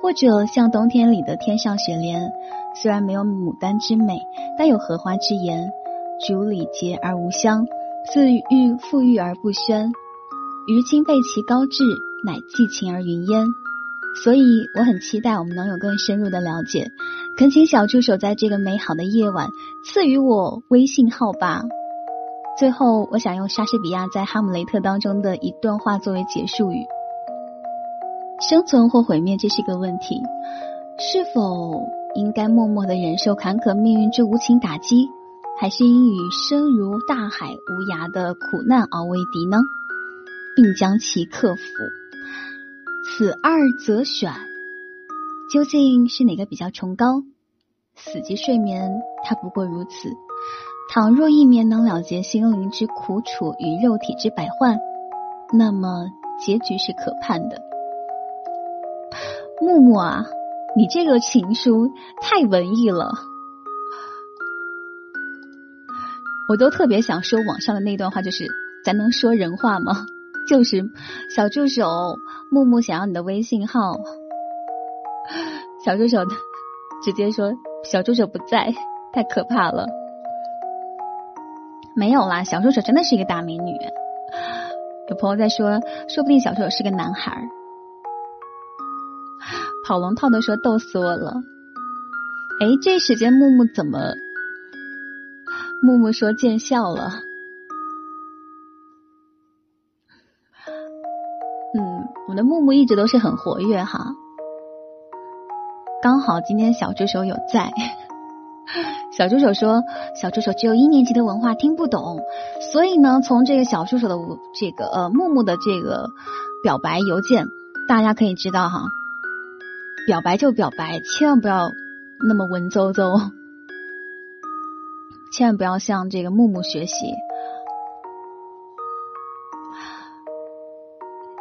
或者像冬天里的天上雪莲，虽然没有牡丹之美，但有荷花之颜。竹里洁而无香，自郁馥郁而不宣。于清被其高致，乃寄情而云烟。所以我很期待我们能有更深入的了解，恳请小助手在这个美好的夜晚赐予我微信号吧。最后，我想用莎士比亚在《哈姆雷特》当中的一段话作为结束语：生存或毁灭，这是个问题。是否应该默默的忍受坎坷命运之无情打击，还是应与生如大海无涯的苦难熬为敌呢？并将其克服。此二则选，究竟是哪个比较崇高？死寂睡眠，它不过如此。倘若一眠能了结心灵之苦楚与肉体之百患，那么结局是可盼的。木木啊，你这个情书太文艺了。我都特别想说网上的那段话，就是咱能说人话吗？就是小助手木木想要你的微信号，小助手直接说小助手不在，太可怕了。没有啦，小助手真的是一个大美女。有朋友在说，说不定小助手是个男孩。跑龙套的说逗死我了。哎，这时间木木怎么？木木说见笑了。我们的木木一直都是很活跃哈。刚好今天小助手有在。小助手说，小助手只有一年级的文化听不懂，所以呢，从这个小助手的这个呃木木的这个表白邮件，大家可以知道哈，表白就表白，千万不要那么文绉绉，千万不要向这个木木学习。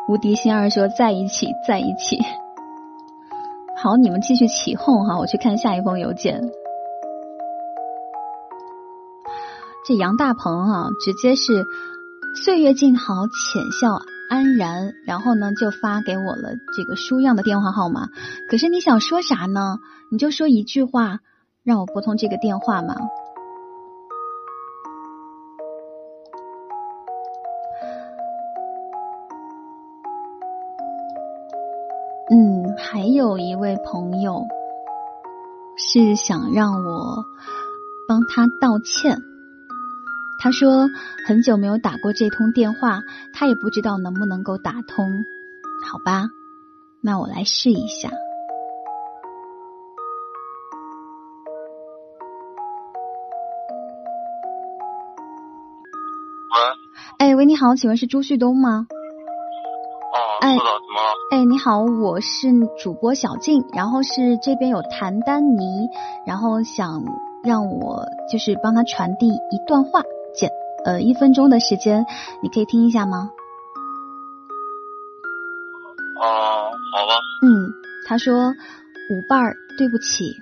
无敌心二说在一起，在一起。好，你们继续起哄哈，我去看下一封邮件。这杨大鹏啊，直接是岁月静好，浅笑安然，然后呢就发给我了这个书样的电话号码。可是你想说啥呢？你就说一句话，让我拨通这个电话嘛。有一位朋友是想让我帮他道歉。他说很久没有打过这通电话，他也不知道能不能够打通，好吧，那我来试一下。喂，哎喂，你好，请问是朱旭东吗？哦，哎？哎，你好，我是主播小静，然后是这边有谭丹妮，然后想让我就是帮他传递一段话。简呃一分钟的时间，你可以听一下吗？哦，好吧。嗯，他说舞伴儿，对不起，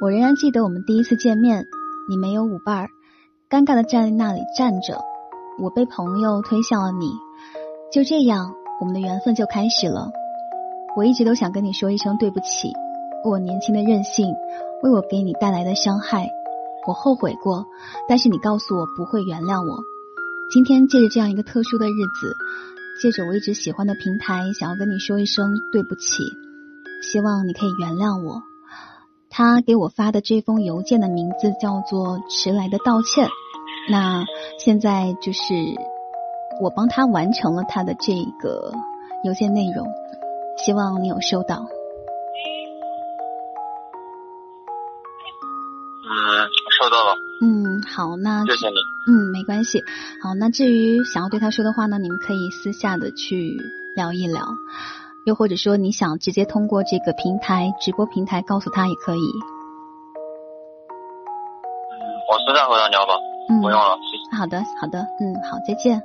我仍然记得我们第一次见面，你没有舞伴儿，尴尬的站在那里站着，我被朋友推向了你，就这样，我们的缘分就开始了。我一直都想跟你说一声对不起，我年轻的任性，为我给你带来的伤害。我后悔过，但是你告诉我不会原谅我。今天借着这样一个特殊的日子，借着我一直喜欢的平台，想要跟你说一声对不起，希望你可以原谅我。他给我发的这封邮件的名字叫做“迟来的道歉”。那现在就是我帮他完成了他的这个邮件内容，希望你有收到。嗯，收到了。嗯，好，那谢谢你。嗯，没关系。好，那至于想要对他说的话呢，你们可以私下的去聊一聊，又或者说你想直接通过这个平台直播平台告诉他也可以。嗯，我私下和他聊吧。嗯，不用了，谢谢。好的，好的，嗯，好，再见。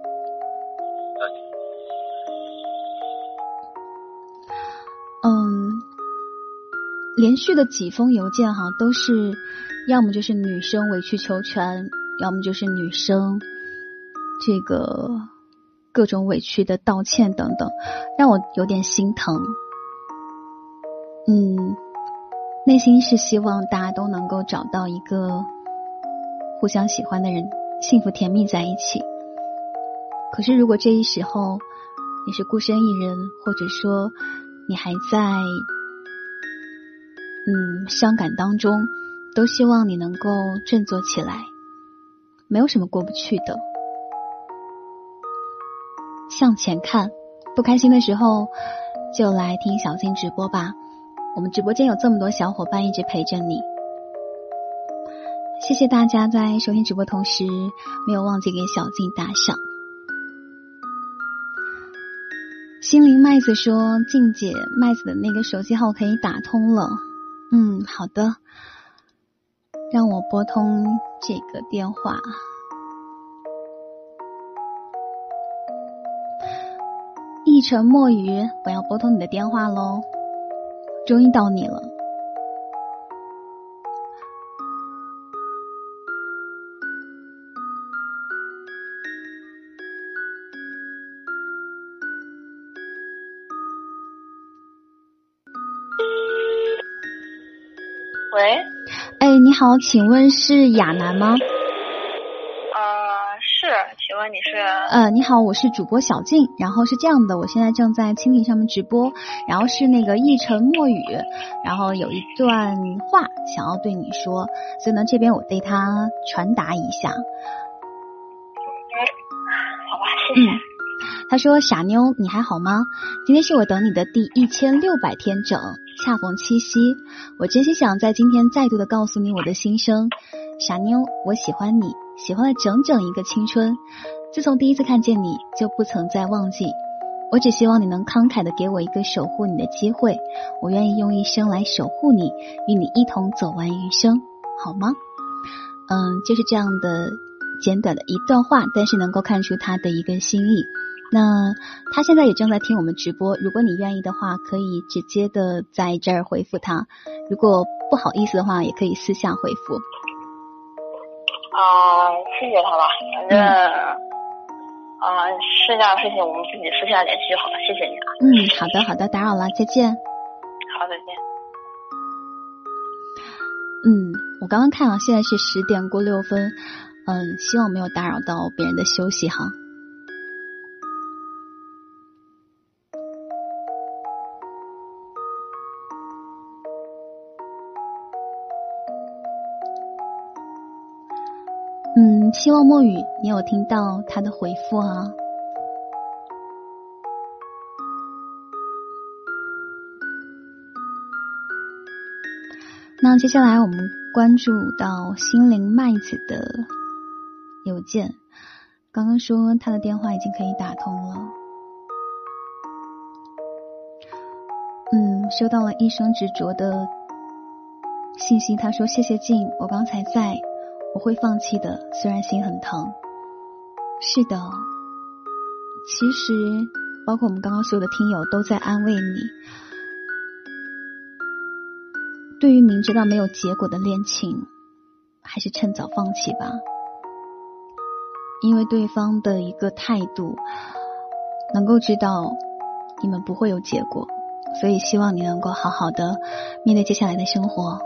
连续的几封邮件哈，都是要么就是女生委曲求全，要么就是女生这个各种委屈的道歉等等，让我有点心疼。嗯，内心是希望大家都能够找到一个互相喜欢的人，幸福甜蜜在一起。可是如果这一时候你是孤身一人，或者说你还在嗯伤感当中，都希望你能够振作起来，没有什么过不去的。向前看，不开心的时候就来听小静直播吧。我们直播间有这么多小伙伴一直陪着你，谢谢大家在收听直播同时没有忘记给小静打赏。心灵麦子说：“静姐，麦子的那个手机号可以打通了。”嗯，好的，让我拨通这个电话。一沉默语，我要拨通你的电话喽。终于到你了。你好，请问是亚楠吗？呃，是，请问你是？呃，你好，我是主播小静。然后是这样的，我现在正在蜻蜓上面直播，然后是那个一尘墨雨，然后有一段话想要对你说，所以呢，这边我对他传达一下。好吧，谢谢。嗯，他说：“傻妞，你还好吗？今天是我等你的第一千六百天整，恰逢七夕，我真心想在今天再度的告诉你我的心声。傻妞，我喜欢你，喜欢了整整一个青春。自从第一次看见你，就不曾再忘记。我只希望你能慷慨的给我一个守护你的机会，我愿意用一生来守护你，与你一同走完余生，好吗？嗯，就是这样的。”简短的一段话，但是能够看出他的一个心意。那他现在也正在听我们直播，如果你愿意的话，可以直接的在这儿回复他；如果不好意思的话，也可以私下回复。啊，谢谢他吧，反正啊，剩下的事情我们自己私下联系就好了。谢谢你啊。嗯，好的好的，打扰了，再见。好，再见。嗯，我刚刚看了，现在是十点过六分。嗯，希望没有打扰到别人的休息哈。嗯，希望墨雨你有听到他的回复啊。那接下来我们关注到心灵麦子的。邮件，刚刚说他的电话已经可以打通了。嗯，收到了一生执着的信息，他说：“谢谢静，我刚才在，我会放弃的，虽然心很疼。”是的，其实包括我们刚刚所有的听友都在安慰你。对于明知道没有结果的恋情，还是趁早放弃吧。因为对方的一个态度，能够知道你们不会有结果，所以希望你能够好好的面对接下来的生活。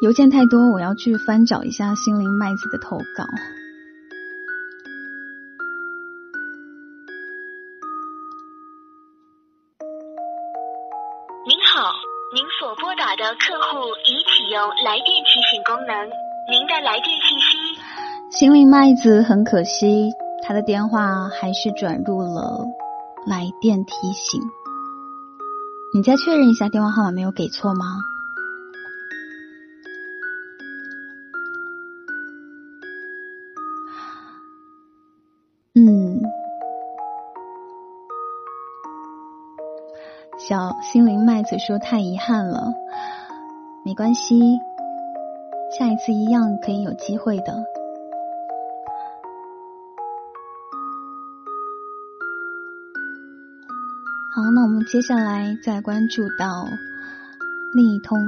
邮件太多，我要去翻找一下心灵麦子的投稿。您好，您所拨打的客户已启用来电提醒功能。您的来电信息，心灵麦子很可惜，他的电话还是转入了来电提醒。你再确认一下电话号码没有给错吗？心灵麦子说太遗憾了，没关系。下一次一样可以有机会的。好，那我们接下来再关注到另一通。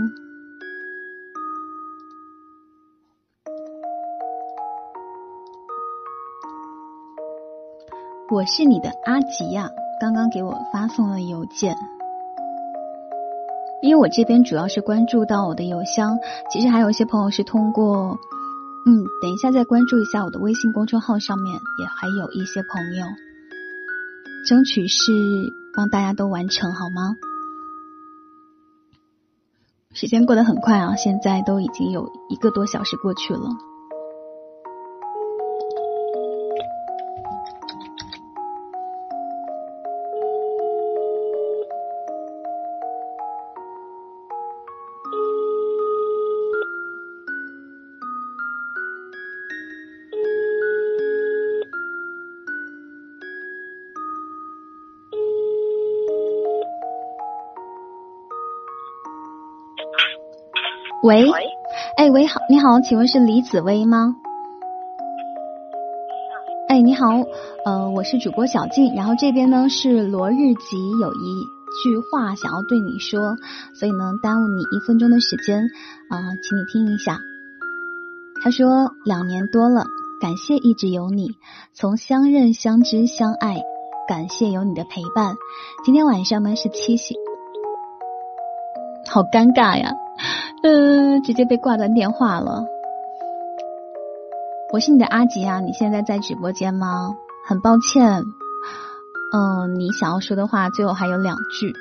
我是你的阿吉呀，刚刚给我发送了邮件。因为我这边主要是关注到我的邮箱，其实还有一些朋友是通过，嗯，等一下再关注一下我的微信公众号上面，也还有一些朋友，争取是帮大家都完成好吗？时间过得很快啊，现在都已经有一个多小时过去了。喂，哎，喂，好，你好，请问是李紫薇吗？哎，你好，呃，我是主播小静，然后这边呢是罗日吉有一句话想要对你说，所以呢耽误你一分钟的时间，啊，请你听一下。他说两年多了，感谢一直有你，从相认、相知、相爱，感谢有你的陪伴。今天晚上呢是七夕。好尴尬呀，嗯，直接被挂断电话了。我是你的阿吉啊，你现在在直播间吗？很抱歉，嗯，你想要说的话最后还有两句，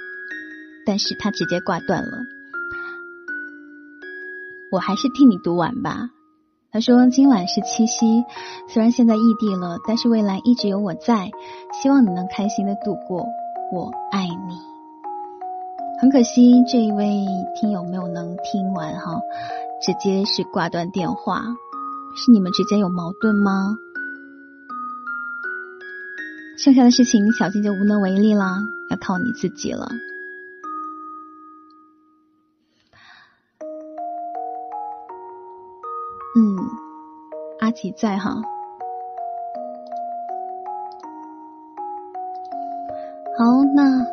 但是他直接挂断了。我还是替你读完吧。他说今晚是七夕，虽然现在异地了，但是未来一直有我在，希望你能开心的度过。我爱你。很可惜这一位听友没有能听完哈，直接是挂断电话。是你们之间有矛盾吗？剩下的事情小静就无能为力啦，要靠你自己了。嗯，阿吉在哈。好，那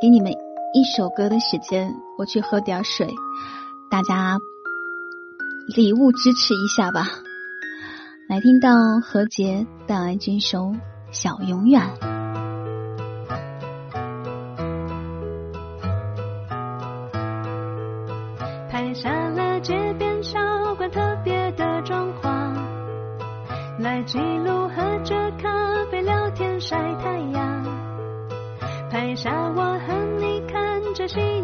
给你们一首歌的时间，我去喝点水，大家礼物支持一下吧。来听到何洁带来这首。小永远，拍下了街边小馆特别的装潢，来记录喝着咖啡聊天晒太阳，拍下我和你看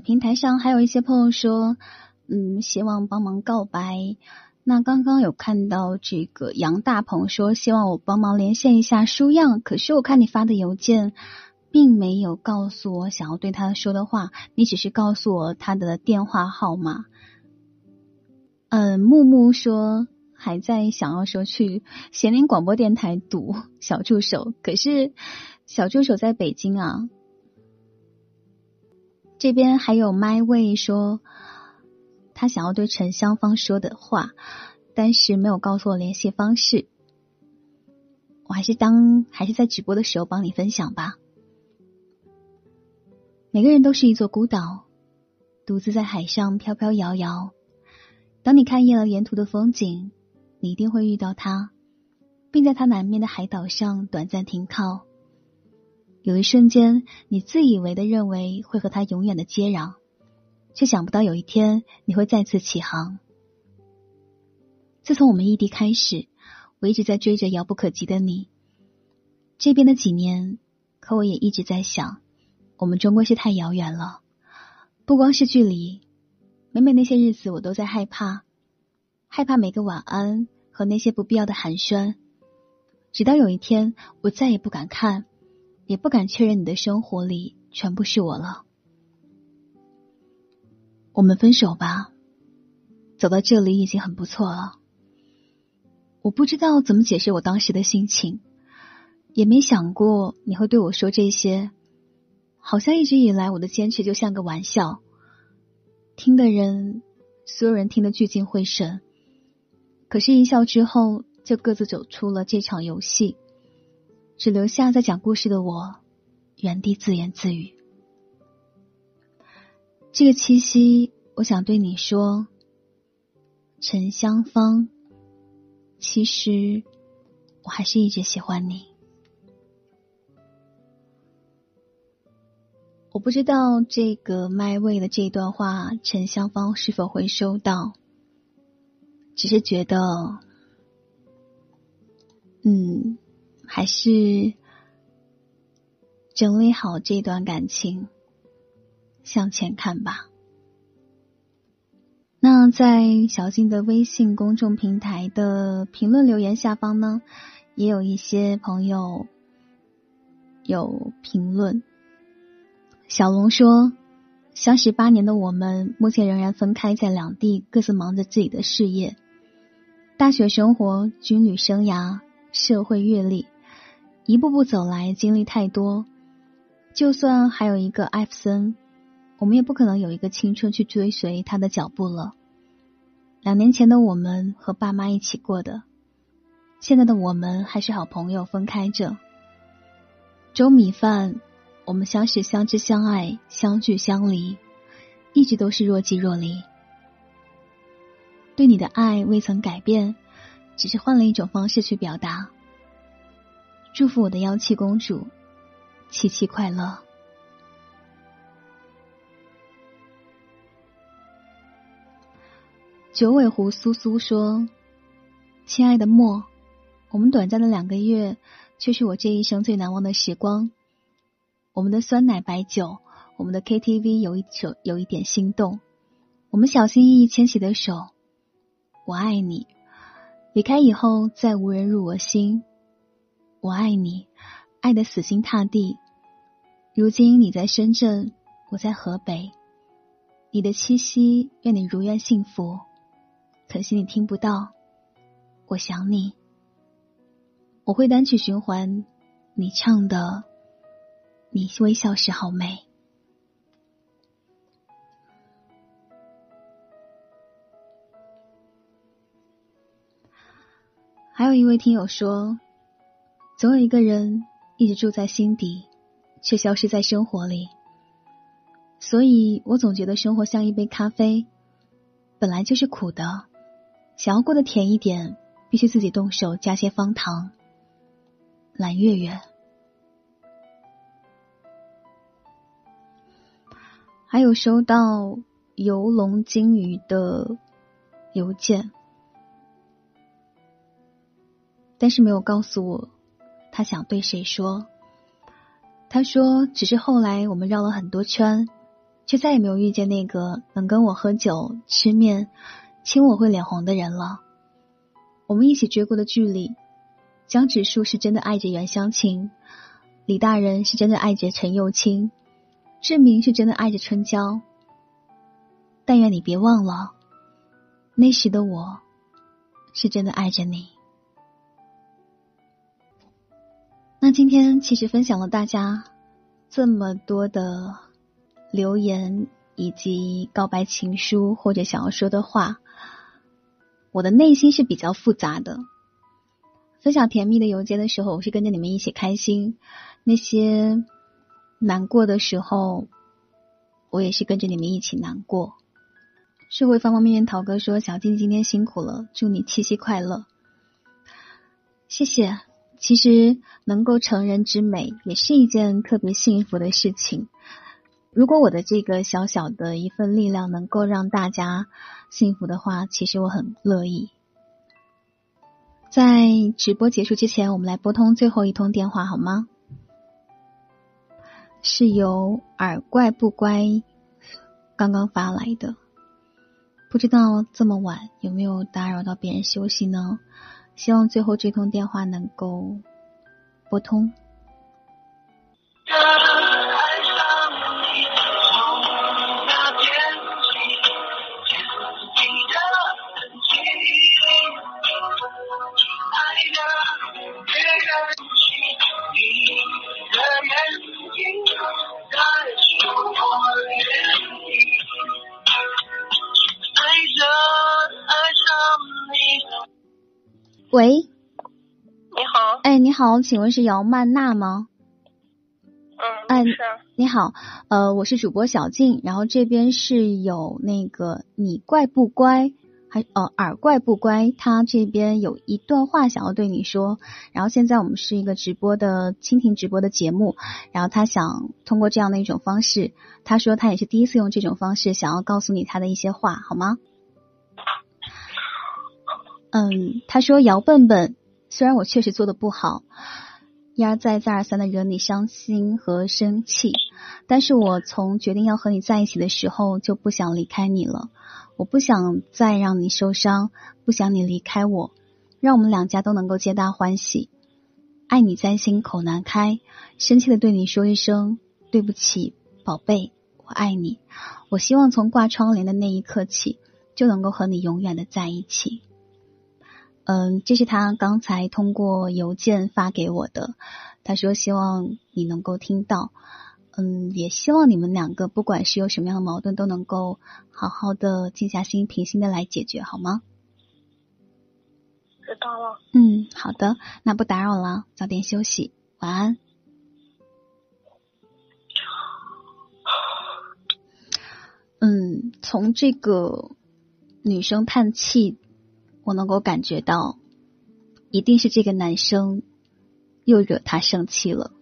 平台上还有一些朋友说，嗯，希望帮忙告白。那刚刚有看到这个杨大鹏说，希望我帮忙连线一下舒样。可是我看你发的邮件，并没有告诉我想要对他说的话，你只是告诉我他的电话号码。嗯，木木说还在想要说去咸宁广播电台读小助手，可是小助手在北京啊。这边还有麦位说，他想要对陈香芳说的话，但是没有告诉我联系方式。我还是当还是在直播的时候帮你分享吧。每个人都是一座孤岛，独自在海上飘飘摇摇。当你看厌了沿途的风景，你一定会遇到他，并在他南面的海岛上短暂停靠。有一瞬间，你自以为的认为会和他永远的接壤，却想不到有一天你会再次起航。自从我们异地开始，我一直在追着遥不可及的你。这边的几年，可我也一直在想，我们终归是太遥远了。不光是距离，每每那些日子，我都在害怕，害怕每个晚安和那些不必要的寒暄。直到有一天，我再也不敢看。也不敢确认你的生活里全部是我了。我们分手吧，走到这里已经很不错了。我不知道怎么解释我当时的心情，也没想过你会对我说这些。好像一直以来我的坚持就像个玩笑，听的人，所有人听得聚精会神。可是，一笑之后，就各自走出了这场游戏。只留下在讲故事的我，原地自言自语。这个七夕，我想对你说，陈香芳，其实我还是一直喜欢你。我不知道这个麦位的这段话，陈香芳是否会收到，只是觉得，嗯。还是整理好这段感情，向前看吧。那在小静的微信公众平台的评论留言下方呢，也有一些朋友有评论。小龙说：“相识八年的我们，目前仍然分开在两地，各自忙着自己的事业。大学生活、军旅生涯、社会阅历。”一步步走来，经历太多。就算还有一个艾弗森，我们也不可能有一个青春去追随他的脚步了。两年前的我们和爸妈一起过的，现在的我们还是好朋友，分开着。粥米饭，我们相识、相知、相爱、相聚、相离，一直都是若即若离。对你的爱未曾改变，只是换了一种方式去表达。祝福我的妖气公主，七七快乐。九尾狐苏苏说：“亲爱的莫，我们短暂的两个月，却是我这一生最难忘的时光。我们的酸奶白酒，我们的 KTV 有一首有一点心动，我们小心翼翼牵起的手，我爱你。离开以后，再无人入我心。”我爱你，爱的死心塌地。如今你在深圳，我在河北。你的七夕，愿你如愿幸福。可惜你听不到，我想你。我会单曲循环你唱的，你微笑时好美。还有一位听友说。总有一个人一直住在心底，却消失在生活里。所以我总觉得生活像一杯咖啡，本来就是苦的，想要过得甜一点，必须自己动手加些方糖。蓝月月，还有收到游龙金鱼的邮件，但是没有告诉我。他想对谁说？他说：“只是后来我们绕了很多圈，却再也没有遇见那个能跟我喝酒、吃面、亲我会脸红的人了。我们一起追过的剧里，江直树是真的爱着袁湘琴，李大人是真的爱着陈幼卿，志明是真的爱着春娇。但愿你别忘了，那时的我是真的爱着你。那今天其实分享了大家这么多的留言以及告白情书或者想要说的话，我的内心是比较复杂的。分享甜蜜的邮件的时候，我是跟着你们一起开心；那些难过的时候，我也是跟着你们一起难过。社会方方面面，陶哥说：“小静今天辛苦了，祝你七夕快乐。”谢谢。其实能够成人之美也是一件特别幸福的事情。如果我的这个小小的一份力量能够让大家幸福的话，其实我很乐意。在直播结束之前，我们来拨通最后一通电话好吗？是由耳怪不乖刚刚发来的，不知道这么晚有没有打扰到别人休息呢？希望最后这通电话能够拨通。喂，你好，哎，你好，请问是姚曼娜吗？嗯，是。你好，呃，我是主播小静，然后这边是有那个你怪不乖，还呃耳怪不乖，他这边有一段话想要对你说，然后现在我们是一个直播的蜻蜓直播的节目，然后他想通过这样的一种方式，他说他也是第一次用这种方式想要告诉你他的一些话，好吗？嗯，他说姚笨笨，虽然我确实做的不好，一而再再而三的惹你伤心和生气，但是我从决定要和你在一起的时候就不想离开你了，我不想再让你受伤，不想你离开我，让我们两家都能够皆大欢喜，爱你在心口难开，生气的对你说一声对不起，宝贝，我爱你，我希望从挂窗帘的那一刻起就能够和你永远的在一起。嗯，这是他刚才通过邮件发给我的。他说希望你能够听到，嗯，也希望你们两个不管是有什么样的矛盾，都能够好好的静下心，平心的来解决，好吗？知道了。嗯，好的，那不打扰了，早点休息，晚安。嗯，从这个女生叹气。我能够感觉到，一定是这个男生又惹他生气了。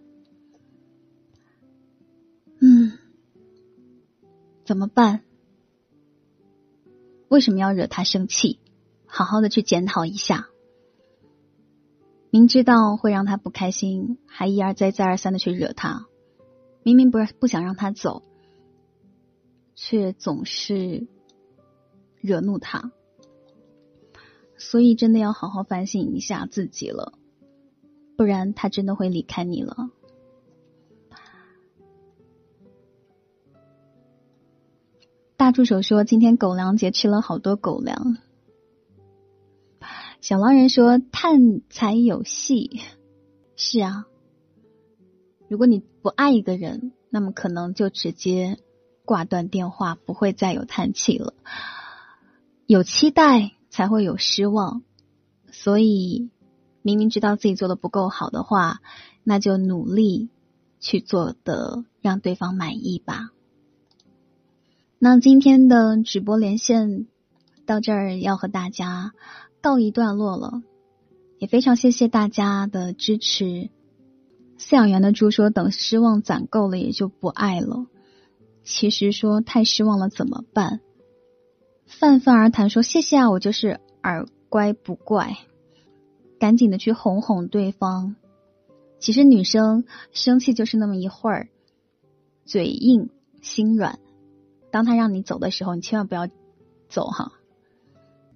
嗯，怎么办？为什么要惹他生气？好好的去检讨一下。明知道会让他不开心，还一而再、再而三的去惹他。明明不是不想让他走，却总是惹怒他。所以，真的要好好反省一下自己了，不然他真的会离开你了。大助手说：“今天狗粮节吃了好多狗粮。”小狼人说：“探才有戏。”是啊，如果你不爱一个人，那么可能就直接挂断电话，不会再有叹气了。有期待。才会有失望，所以明明知道自己做的不够好的话，那就努力去做的让对方满意吧。那今天的直播连线到这儿要和大家告一段落了，也非常谢谢大家的支持。饲养员的猪说：“等失望攒够了，也就不爱了。”其实说太失望了怎么办？泛泛而谈说：“谢谢啊，我就是耳乖不怪，赶紧的去哄哄对方。其实女生生气就是那么一会儿，嘴硬心软，当他让你走的时候，你千万不要走哈。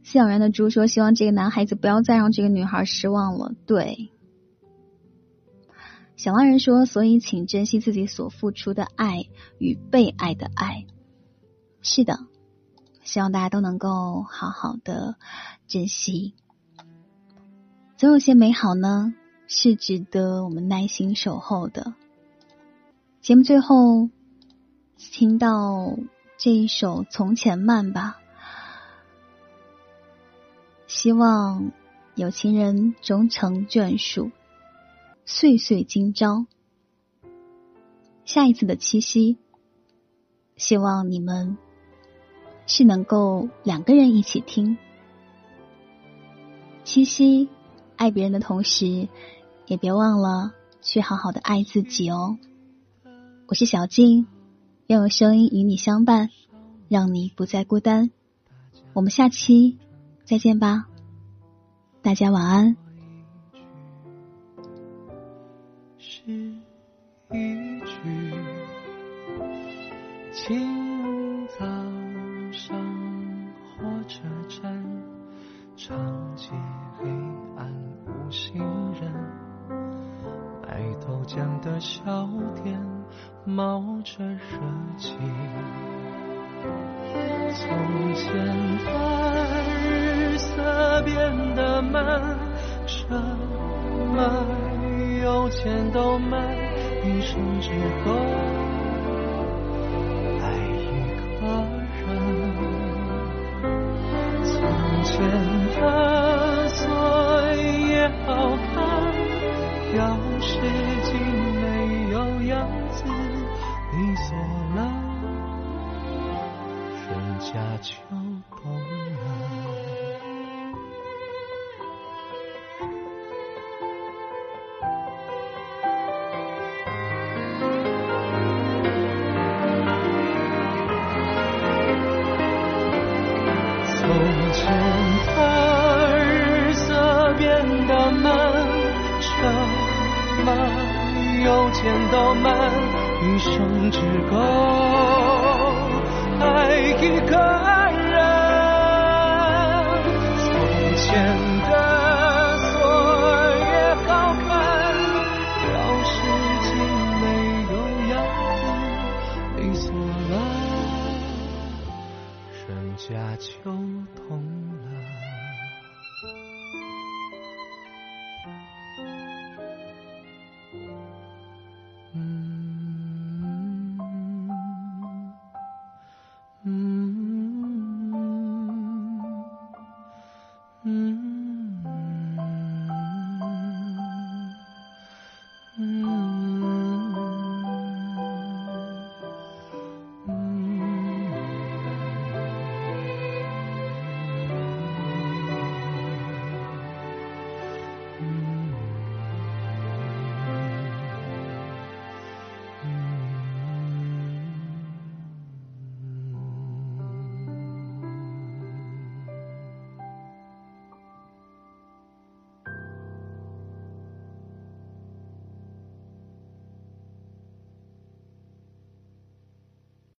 饲养员的猪说：“希望这个男孩子不要再让这个女孩失望了。”对。小狼人说：“所以，请珍惜自己所付出的爱与被爱的爱。”是的，希望大家都能够好好的珍惜。总有些美好呢，是值得我们耐心守候的。节目最后，听到这一首《从前慢》吧。希望有情人终成眷属，岁岁今朝。下一次的七夕，希望你们是能够两个人一起听七夕。爱别人的同时，也别忘了去好好的爱自己哦。我是小静，愿我声音与你相伴，让你不再孤单。我们下期再见吧，大家晚安。是一句生